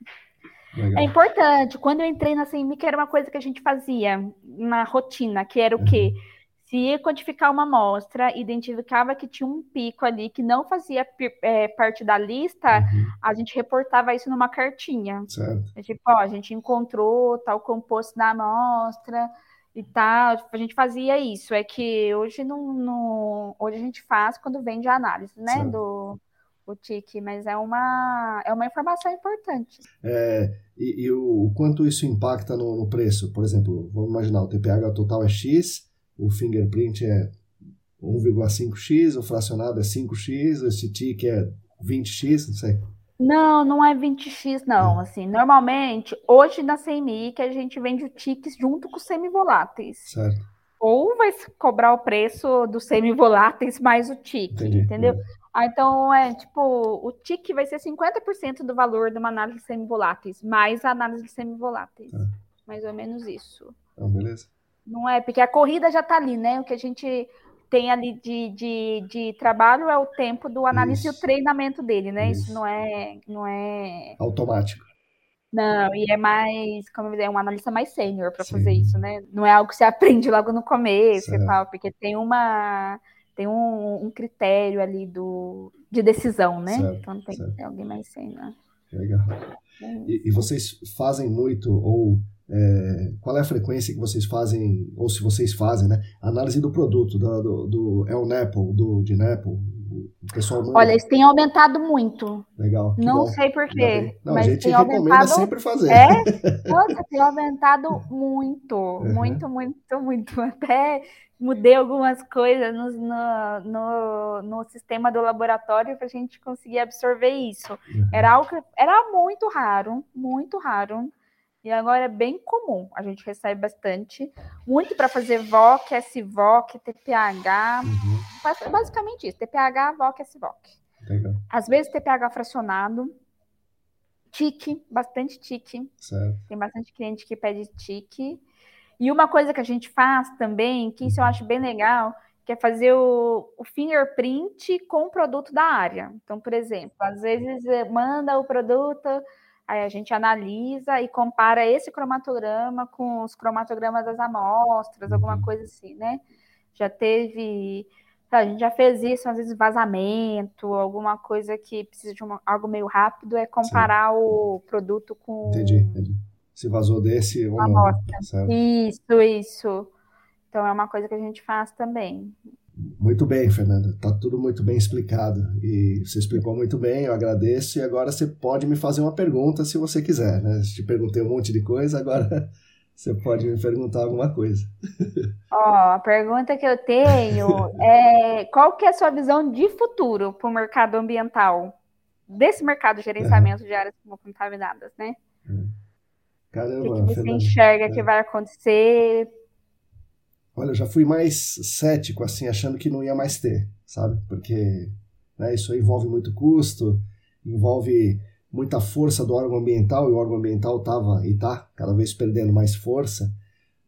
legal. É importante. Quando eu entrei na CMIC, era uma coisa que a gente fazia na rotina, que era o quê? Se ia quantificar uma amostra, identificava que tinha um pico ali que não fazia é, parte da lista, Uhum, a gente reportava isso numa cartinha. certo, É tipo, ó, a gente encontrou tal composto na amostra e tal. A gente fazia isso. É que hoje não, não- hoje a gente faz quando vende a análise, né? Certo. Do o TIC, mas é uma, é uma informação importante. É, e, e o, o quanto isso impacta no, no preço? Por exemplo, vamos imaginar, o TPH total é X, o fingerprint é 1,5x, o fracionado é 5x, esse TIC é 20x, não sei. Não, não é 20x, não. Assim, normalmente, hoje na CMI, que a gente vende o TICs junto com os semivoláteis. Certo, Ou vai cobrar o preço dos semivoláteis mais o TIC, entendi. entendeu? Ah, então é tipo, o TIC vai ser 50% do valor de uma análise de semivoláteis, mais a análise de semivoláteis. Tá. Mais ou menos isso. Então, beleza. Não é? Porque a corrida já está ali, né? O que a gente tem ali de, de, de trabalho é o tempo do análise Isso. e o treinamento dele, né? Isso, Isso. não é, não é. Automático. Não, e é mais, como é um analista mais sênior para fazer isso, né? Não é algo que você aprende logo no começo Certo. e tal, porque tem uma tem um, um critério ali do, de decisão, né? Certo, então tem certo. que ter alguém mais sênior. Legal. É E, e vocês fazem muito, ou é, qual é a frequência que vocês fazem, ou se vocês fazem, né? Análise do produto, do, do, do El Nepo, do de. O pessoal manda. Olha, eles têm aumentado muito. Legal. Não bom. sei por Ainda quê, bem. Não, a mas gente tem recomenda aumentado. sempre fazer. É? Nossa, tem aumentado muito, Uhum. muito, muito, muito. Até mudei algumas coisas no, no, no, sistema do laboratório para a gente conseguir absorver isso. Uhum. Era algo era muito raro, muito raro. E agora é bem comum. A gente recebe bastante. Muito para fazer VOC, SVOC, TPH. Uhum. Bas- Basicamente isso: TPH, VOC, SVOC. Legal. Às vezes TPH fracionado. TIC, bastante TIC. Certo. Tem bastante cliente que pede tique. E uma coisa que a gente faz também, que isso eu acho bem legal, que é fazer o, o fingerprint com o produto da área. Então, por exemplo, às vezes eh, manda o produto, aí a gente analisa e compara esse cromatograma com os cromatogramas das amostras, alguma Uhum. coisa assim, né? Já teve. tá, A gente já fez isso, às vezes vazamento, alguma coisa que precisa de uma- algo meio rápido, é comparar o produto com Entendi, entendi. Se vazou desse ou não. amostra. Certo. Isso, isso. Então é uma coisa que a gente faz também. Muito bem, Fernanda. Está tudo muito bem explicado. E você explicou muito bem, eu agradeço. E agora você pode me fazer uma pergunta se você quiser. Né? Te perguntei um monte de coisa, agora você pode me perguntar alguma coisa. Ó, oh, a pergunta que eu tenho é qual que é a sua visão de futuro para o mercado ambiental? Desse mercado de gerenciamento é. de áreas contaminadas, né? Caramba, o que, que você Fernanda, enxerga é. que vai acontecer Olha, eu já fui mais cético, assim, achando que não ia mais ter, sabe? Porque né, isso envolve muito custo, envolve muita força do órgão ambiental, e o órgão ambiental estava e está cada vez perdendo mais força.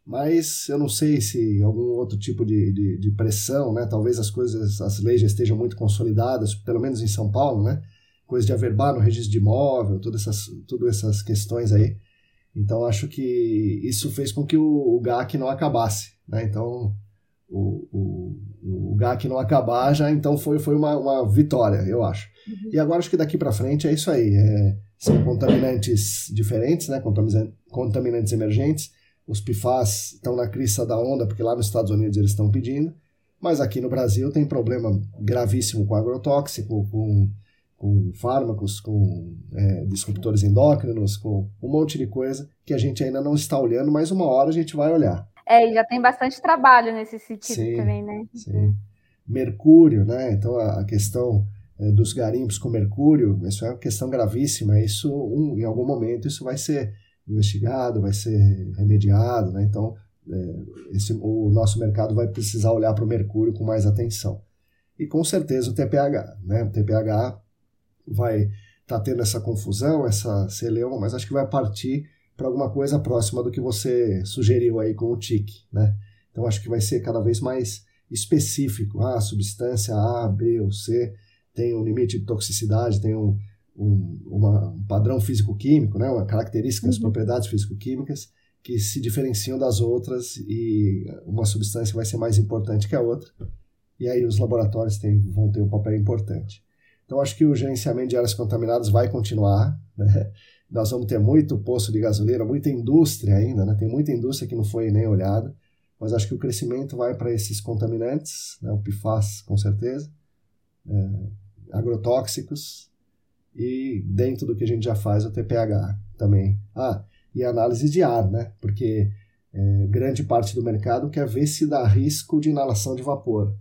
Mas eu não sei se algum outro tipo de, de, de, pressão, né? Talvez as coisas, as leis já estejam muito consolidadas, pelo menos em São Paulo, né? Coisa de averbar no registro de imóvel, todas essas, todas essas questões aí. Então acho que isso fez com que o, o GAC não acabasse. Né? Então o, o, o GAC não acabar já então foi, foi uma, uma vitória, eu acho. Uhum. E agora acho que daqui para frente é isso aí. É, são contaminantes diferentes, né? contaminantes emergentes. Os PFAS estão na crista da onda, porque lá nos Estados Unidos eles estão pedindo. Mas aqui no Brasil tem problema gravíssimo com agrotóxico, com com fármacos, com é, disruptores endócrinos, com um monte de coisa que a gente ainda não está olhando, mas uma hora a gente vai olhar. É, e já tem bastante trabalho nesse sentido sim, também, né? Sim. Mercúrio, né? Então a questão é, dos garimpos com mercúrio, isso é uma questão gravíssima. Isso, um, em algum momento, isso vai ser investigado, vai ser remediado, né? Então é, esse, o nosso mercado vai precisar olhar para o mercúrio com mais atenção. E com certeza o TPH, né? O TPH vai estar tá tendo essa confusão, essa celeuma, mas acho que vai partir para alguma coisa próxima do que você sugeriu aí com o TIC, né? Então acho que vai ser cada vez mais específico. Ah, a substância A, B ou C tem um limite de toxicidade, tem um, um, uma, um padrão físico-químico, né? uma características, uhum. propriedades físico-químicas que se diferenciam das outras e uma substância vai ser mais importante que a outra. E aí os laboratórios têm, vão ter um papel importante. Então, acho que o gerenciamento de áreas contaminadas vai continuar. Né? Nós vamos ter muito poço de gasolina, muita indústria ainda, né? tem muita indústria que não foi nem olhada, mas acho que o crescimento vai para esses contaminantes, né? o PFAS, com certeza, é, agrotóxicos, e dentro do que a gente já faz, o TPH também. Ah, e análise de ar, né? porque é, grande parte do mercado quer ver se dá risco de inalação de vapor.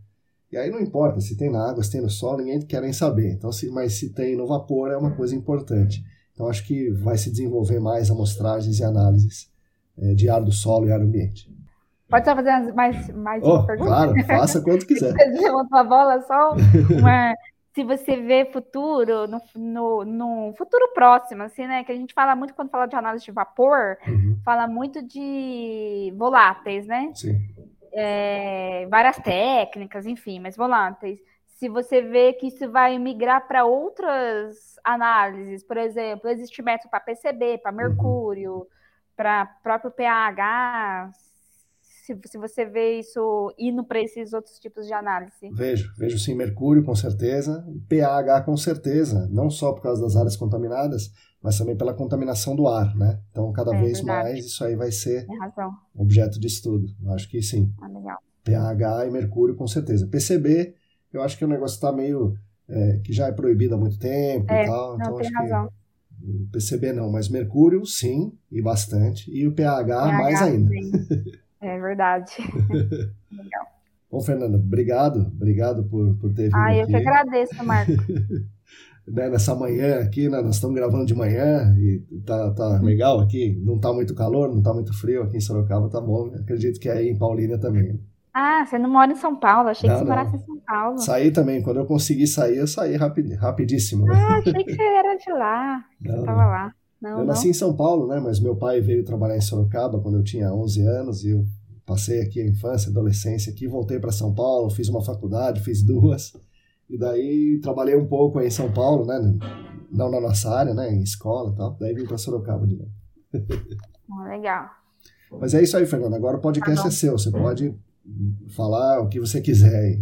E aí não importa se tem na água, se tem no solo, ninguém quer nem saber. Então, se, mas se tem no vapor é uma coisa importante. Então acho que vai se desenvolver mais amostragens e análises é, de ar do solo e ar ambiente. Pode só fazer mais, mais oh, uma pergunta? Claro, faça quanto quiser. uma bola só, uma, se você vê futuro, no, no, no, futuro próximo, assim, né? Que a gente fala muito quando fala de análise de vapor, uhum. fala muito de voláteis, né? Sim é, várias técnicas, enfim, mas voláteis. Se você vê que isso vai migrar para outras análises, por exemplo, existe método para PCB, para uhum. mercúrio, para próprio pH, se, se você vê isso indo para esses outros tipos de análise? Vejo, vejo sim mercúrio com certeza, pH com certeza, não só por causa das áreas contaminadas, mas também pela contaminação do ar, né? Então, cada é, vez verdade. mais isso aí vai ser objeto de estudo. Eu acho que sim. Ah, legal. pH e mercúrio com certeza. PCB, eu acho que o negócio está meio é, que já é proibido há muito tempo é, e tal. Não, então tem acho razão. que PCB não, mas mercúrio sim, e bastante. E o pH, pH mais ainda. É verdade. Legal. Bom, Fernanda, obrigado. Obrigado por, por ter vindo Ah, eu aqui. que agradeço, Marcos. né, nessa manhã aqui, né, nós estamos gravando de manhã e tá, tá legal aqui. Não tá muito calor, não tá muito frio aqui em Sorocaba, tá bom. Acredito que é aí em Paulínia também. Ah, você não mora em São Paulo, achei não, que você morasse em São Paulo. Saí também, quando eu consegui sair, eu saí rapid, rapidíssimo. Né? Ah, achei que você era de lá, não, você tava lá. Não, eu nasci em São Paulo, né? Mas meu pai veio trabalhar em Sorocaba quando eu tinha 11 anos e eu passei aqui a infância, adolescência aqui, voltei para São Paulo, fiz uma faculdade, fiz duas. E daí trabalhei um pouco aí em São Paulo, né? Não na nossa área, né? Em escola e tal. Daí vim para Sorocaba de novo. legal. Mas é isso aí, Fernanda. Agora o podcast tá é seu. Você pode falar o que você quiser aí.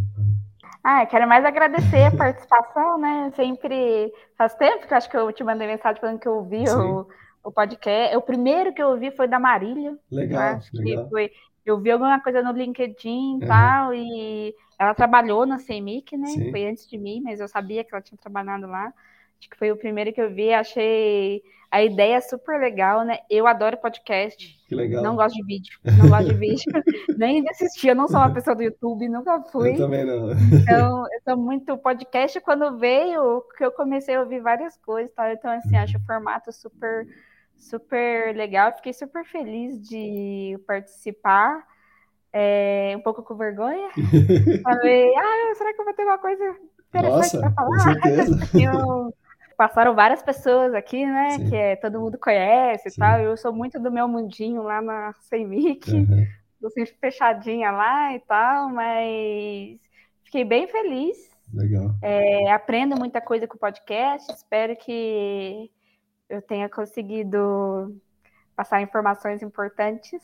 Ah, quero mais agradecer a participação, né? Sempre faz tempo que eu acho que eu te mandei mensagem falando que eu ouvi o, o podcast. O primeiro que eu ouvi foi da Marília. Legal, legal. Foi, eu vi alguma coisa no LinkedIn e uhum. tal, e ela trabalhou na CEMIC, né? Sim. Foi antes de mim, mas eu sabia que ela tinha trabalhado lá. Acho que foi o primeiro que eu vi, achei a ideia super legal, né? Eu adoro podcast. Que legal. Não gosto de vídeo. Não gosto de vídeo. Nem de assistir. Eu não sou uma pessoa do YouTube, nunca fui. Eu também não. Então, eu sou muito podcast. Quando veio, que eu comecei a ouvir várias coisas, tá? então assim, acho o formato super, super legal. Fiquei super feliz de participar. É, um pouco com vergonha. Falei, ah, será que eu vou ter uma coisa interessante para falar? Eu, passaram várias pessoas aqui, né? Sim. Que é, todo mundo conhece e tal. Eu sou muito do meu mundinho lá na CEMIC, uhum. tô sempre fechadinha lá e tal, mas fiquei bem feliz. Legal. É, aprendo muita coisa com o podcast. Espero que eu tenha conseguido passar informações importantes.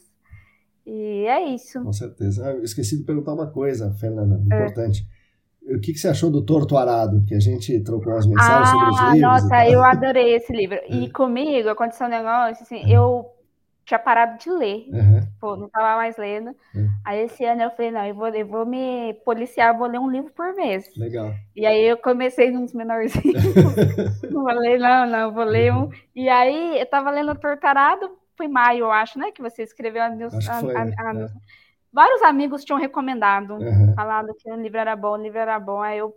E é isso. Com certeza. Ah, eu esqueci de perguntar uma coisa, Fernanda, importante. É o que, que, você achou do Torto Arado? Que a gente trocou as mensagens ah, sobre os livros. Nossa, eu adorei esse livro. E é. comigo aconteceu um negócio, assim, eu tinha parado de ler. Uhum. Tipo, não estava mais lendo. Uhum. Aí esse ano eu falei, não, eu vou, eu vou me policiar, vou ler um livro por mês. Legal. E aí eu comecei uns menorzinhos. não falei, não, não, vou ler um. E aí eu estava lendo Torto Arado, foi maio, eu acho, né? Que você escreveu a, news, é vários amigos tinham recomendado, uhum. falado que o livro era bom, o livro era bom. Aí eu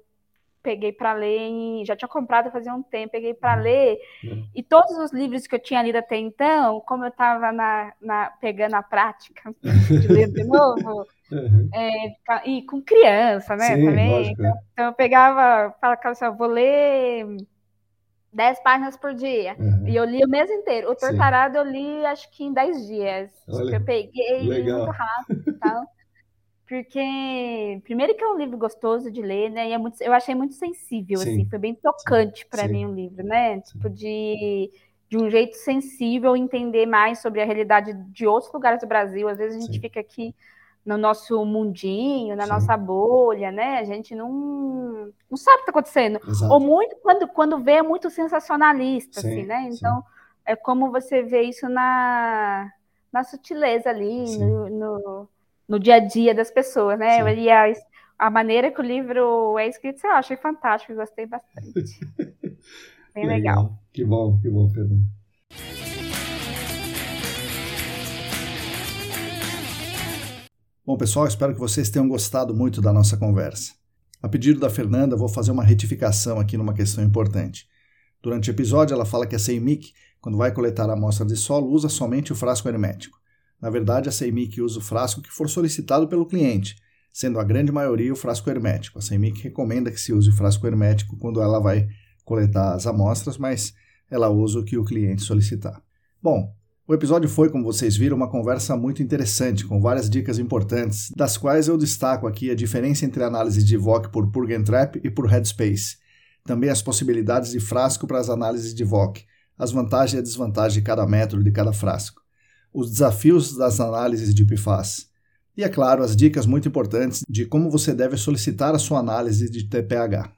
peguei para ler, já tinha comprado fazia um tempo, peguei para uhum. ler. Uhum. E todos os livros que eu tinha lido até então, como eu estava na, na, pegando a prática de ler de novo, uhum. é, e com criança, né? Sim, também. Lógico, então, então, eu pegava, falava assim, eu vou ler 10 páginas por dia. Uhum. E eu li o mês inteiro. O Tortarado eu li acho que em 10 dias. Olha, eu peguei legal. muito rápido e tal. Porque, primeiro que é um livro gostoso de ler, né? E é muito, eu achei muito sensível, Sim. assim, foi bem tocante para mim o livro, né? Tipo, de, de um jeito sensível entender mais sobre a realidade de outros lugares do Brasil. Às vezes a gente Sim. fica aqui no nosso mundinho, na Sim. nossa bolha, né? A gente não, não sabe o que está acontecendo. Exato. Ou muito quando, quando vê é muito sensacionalista, sim, assim, né? Então sim. é como você vê isso na, na sutileza ali, no, no, no, dia a dia das pessoas, né? E a, a maneira que o livro é escrito, eu achei fantástico, gostei bastante. Bem legal. legal. Que bom, que bom, Pedro. Bom, pessoal, espero que vocês tenham gostado muito da nossa conversa. A pedido da Fernanda, vou fazer uma retificação aqui numa questão importante. Durante o episódio, ela fala que a CEMIC, quando vai coletar a amostra de solo, usa somente o frasco hermético. Na verdade, a CEMIC usa o frasco que for solicitado pelo cliente, sendo a grande maioria o frasco hermético. A CEMIC recomenda que se use o frasco hermético quando ela vai coletar as amostras, mas ela usa o que o cliente solicitar. Bom, o episódio foi, como vocês viram, uma conversa muito interessante, com várias dicas importantes, das quais eu destaco aqui a diferença entre a análise de VOC por Purg and Trap e por Headspace. Também as possibilidades de frasco para as análises de VOC, as vantagens e a desvantagem de cada método de cada frasco, os desafios das análises de PFAS. E, é claro, as dicas muito importantes de como você deve solicitar a sua análise de TPH.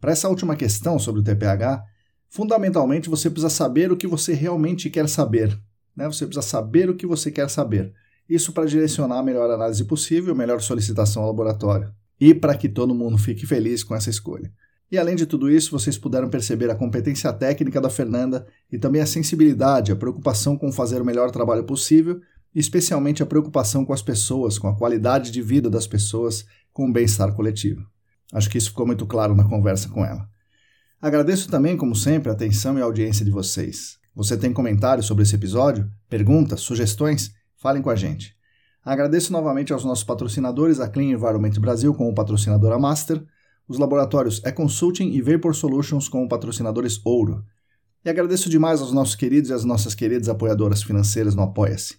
Para essa última questão sobre o TPH, fundamentalmente você precisa saber o que você realmente quer saber, né? Você precisa saber o que você quer saber. Isso para direcionar a melhor análise possível, melhor solicitação ao laboratório. E para que todo mundo fique feliz com essa escolha. E além de tudo isso, vocês puderam perceber a competência técnica da Fernanda e também a sensibilidade, a preocupação com fazer o melhor trabalho possível especialmente a preocupação com as pessoas, com a qualidade de vida das pessoas, com o bem-estar coletivo. Acho que isso ficou muito claro na conversa com ela. Agradeço também, como sempre, a atenção e a audiência de vocês. Você tem comentários sobre esse episódio? Perguntas? Sugestões? Falem com a gente. Agradeço novamente aos nossos patrocinadores, a Clean Environment Brasil como patrocinadora Master, os laboratórios E-Consulting e Vapor Solutions como patrocinadores Ouro. E agradeço demais aos nossos queridos e às nossas queridas apoiadoras financeiras no Apoia-se.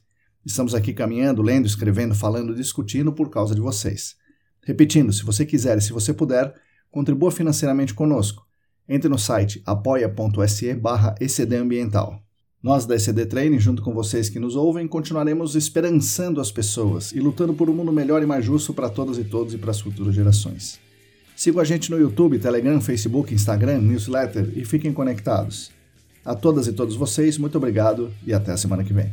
Estamos aqui caminhando, lendo, escrevendo, falando, discutindo por causa de vocês. Repetindo, se você quiser e se você puder, contribua financeiramente conosco. Entre no site apoia.se barra ecdambiental. Nós da ECD Training, junto com vocês que nos ouvem, continuaremos esperançando as pessoas e lutando por um mundo melhor e mais justo para todas e todos e para as futuras gerações. Sigam a gente no YouTube, Telegram, Facebook, Instagram, newsletter e fiquem conectados. A todas e todos vocês, muito obrigado e até a semana que vem.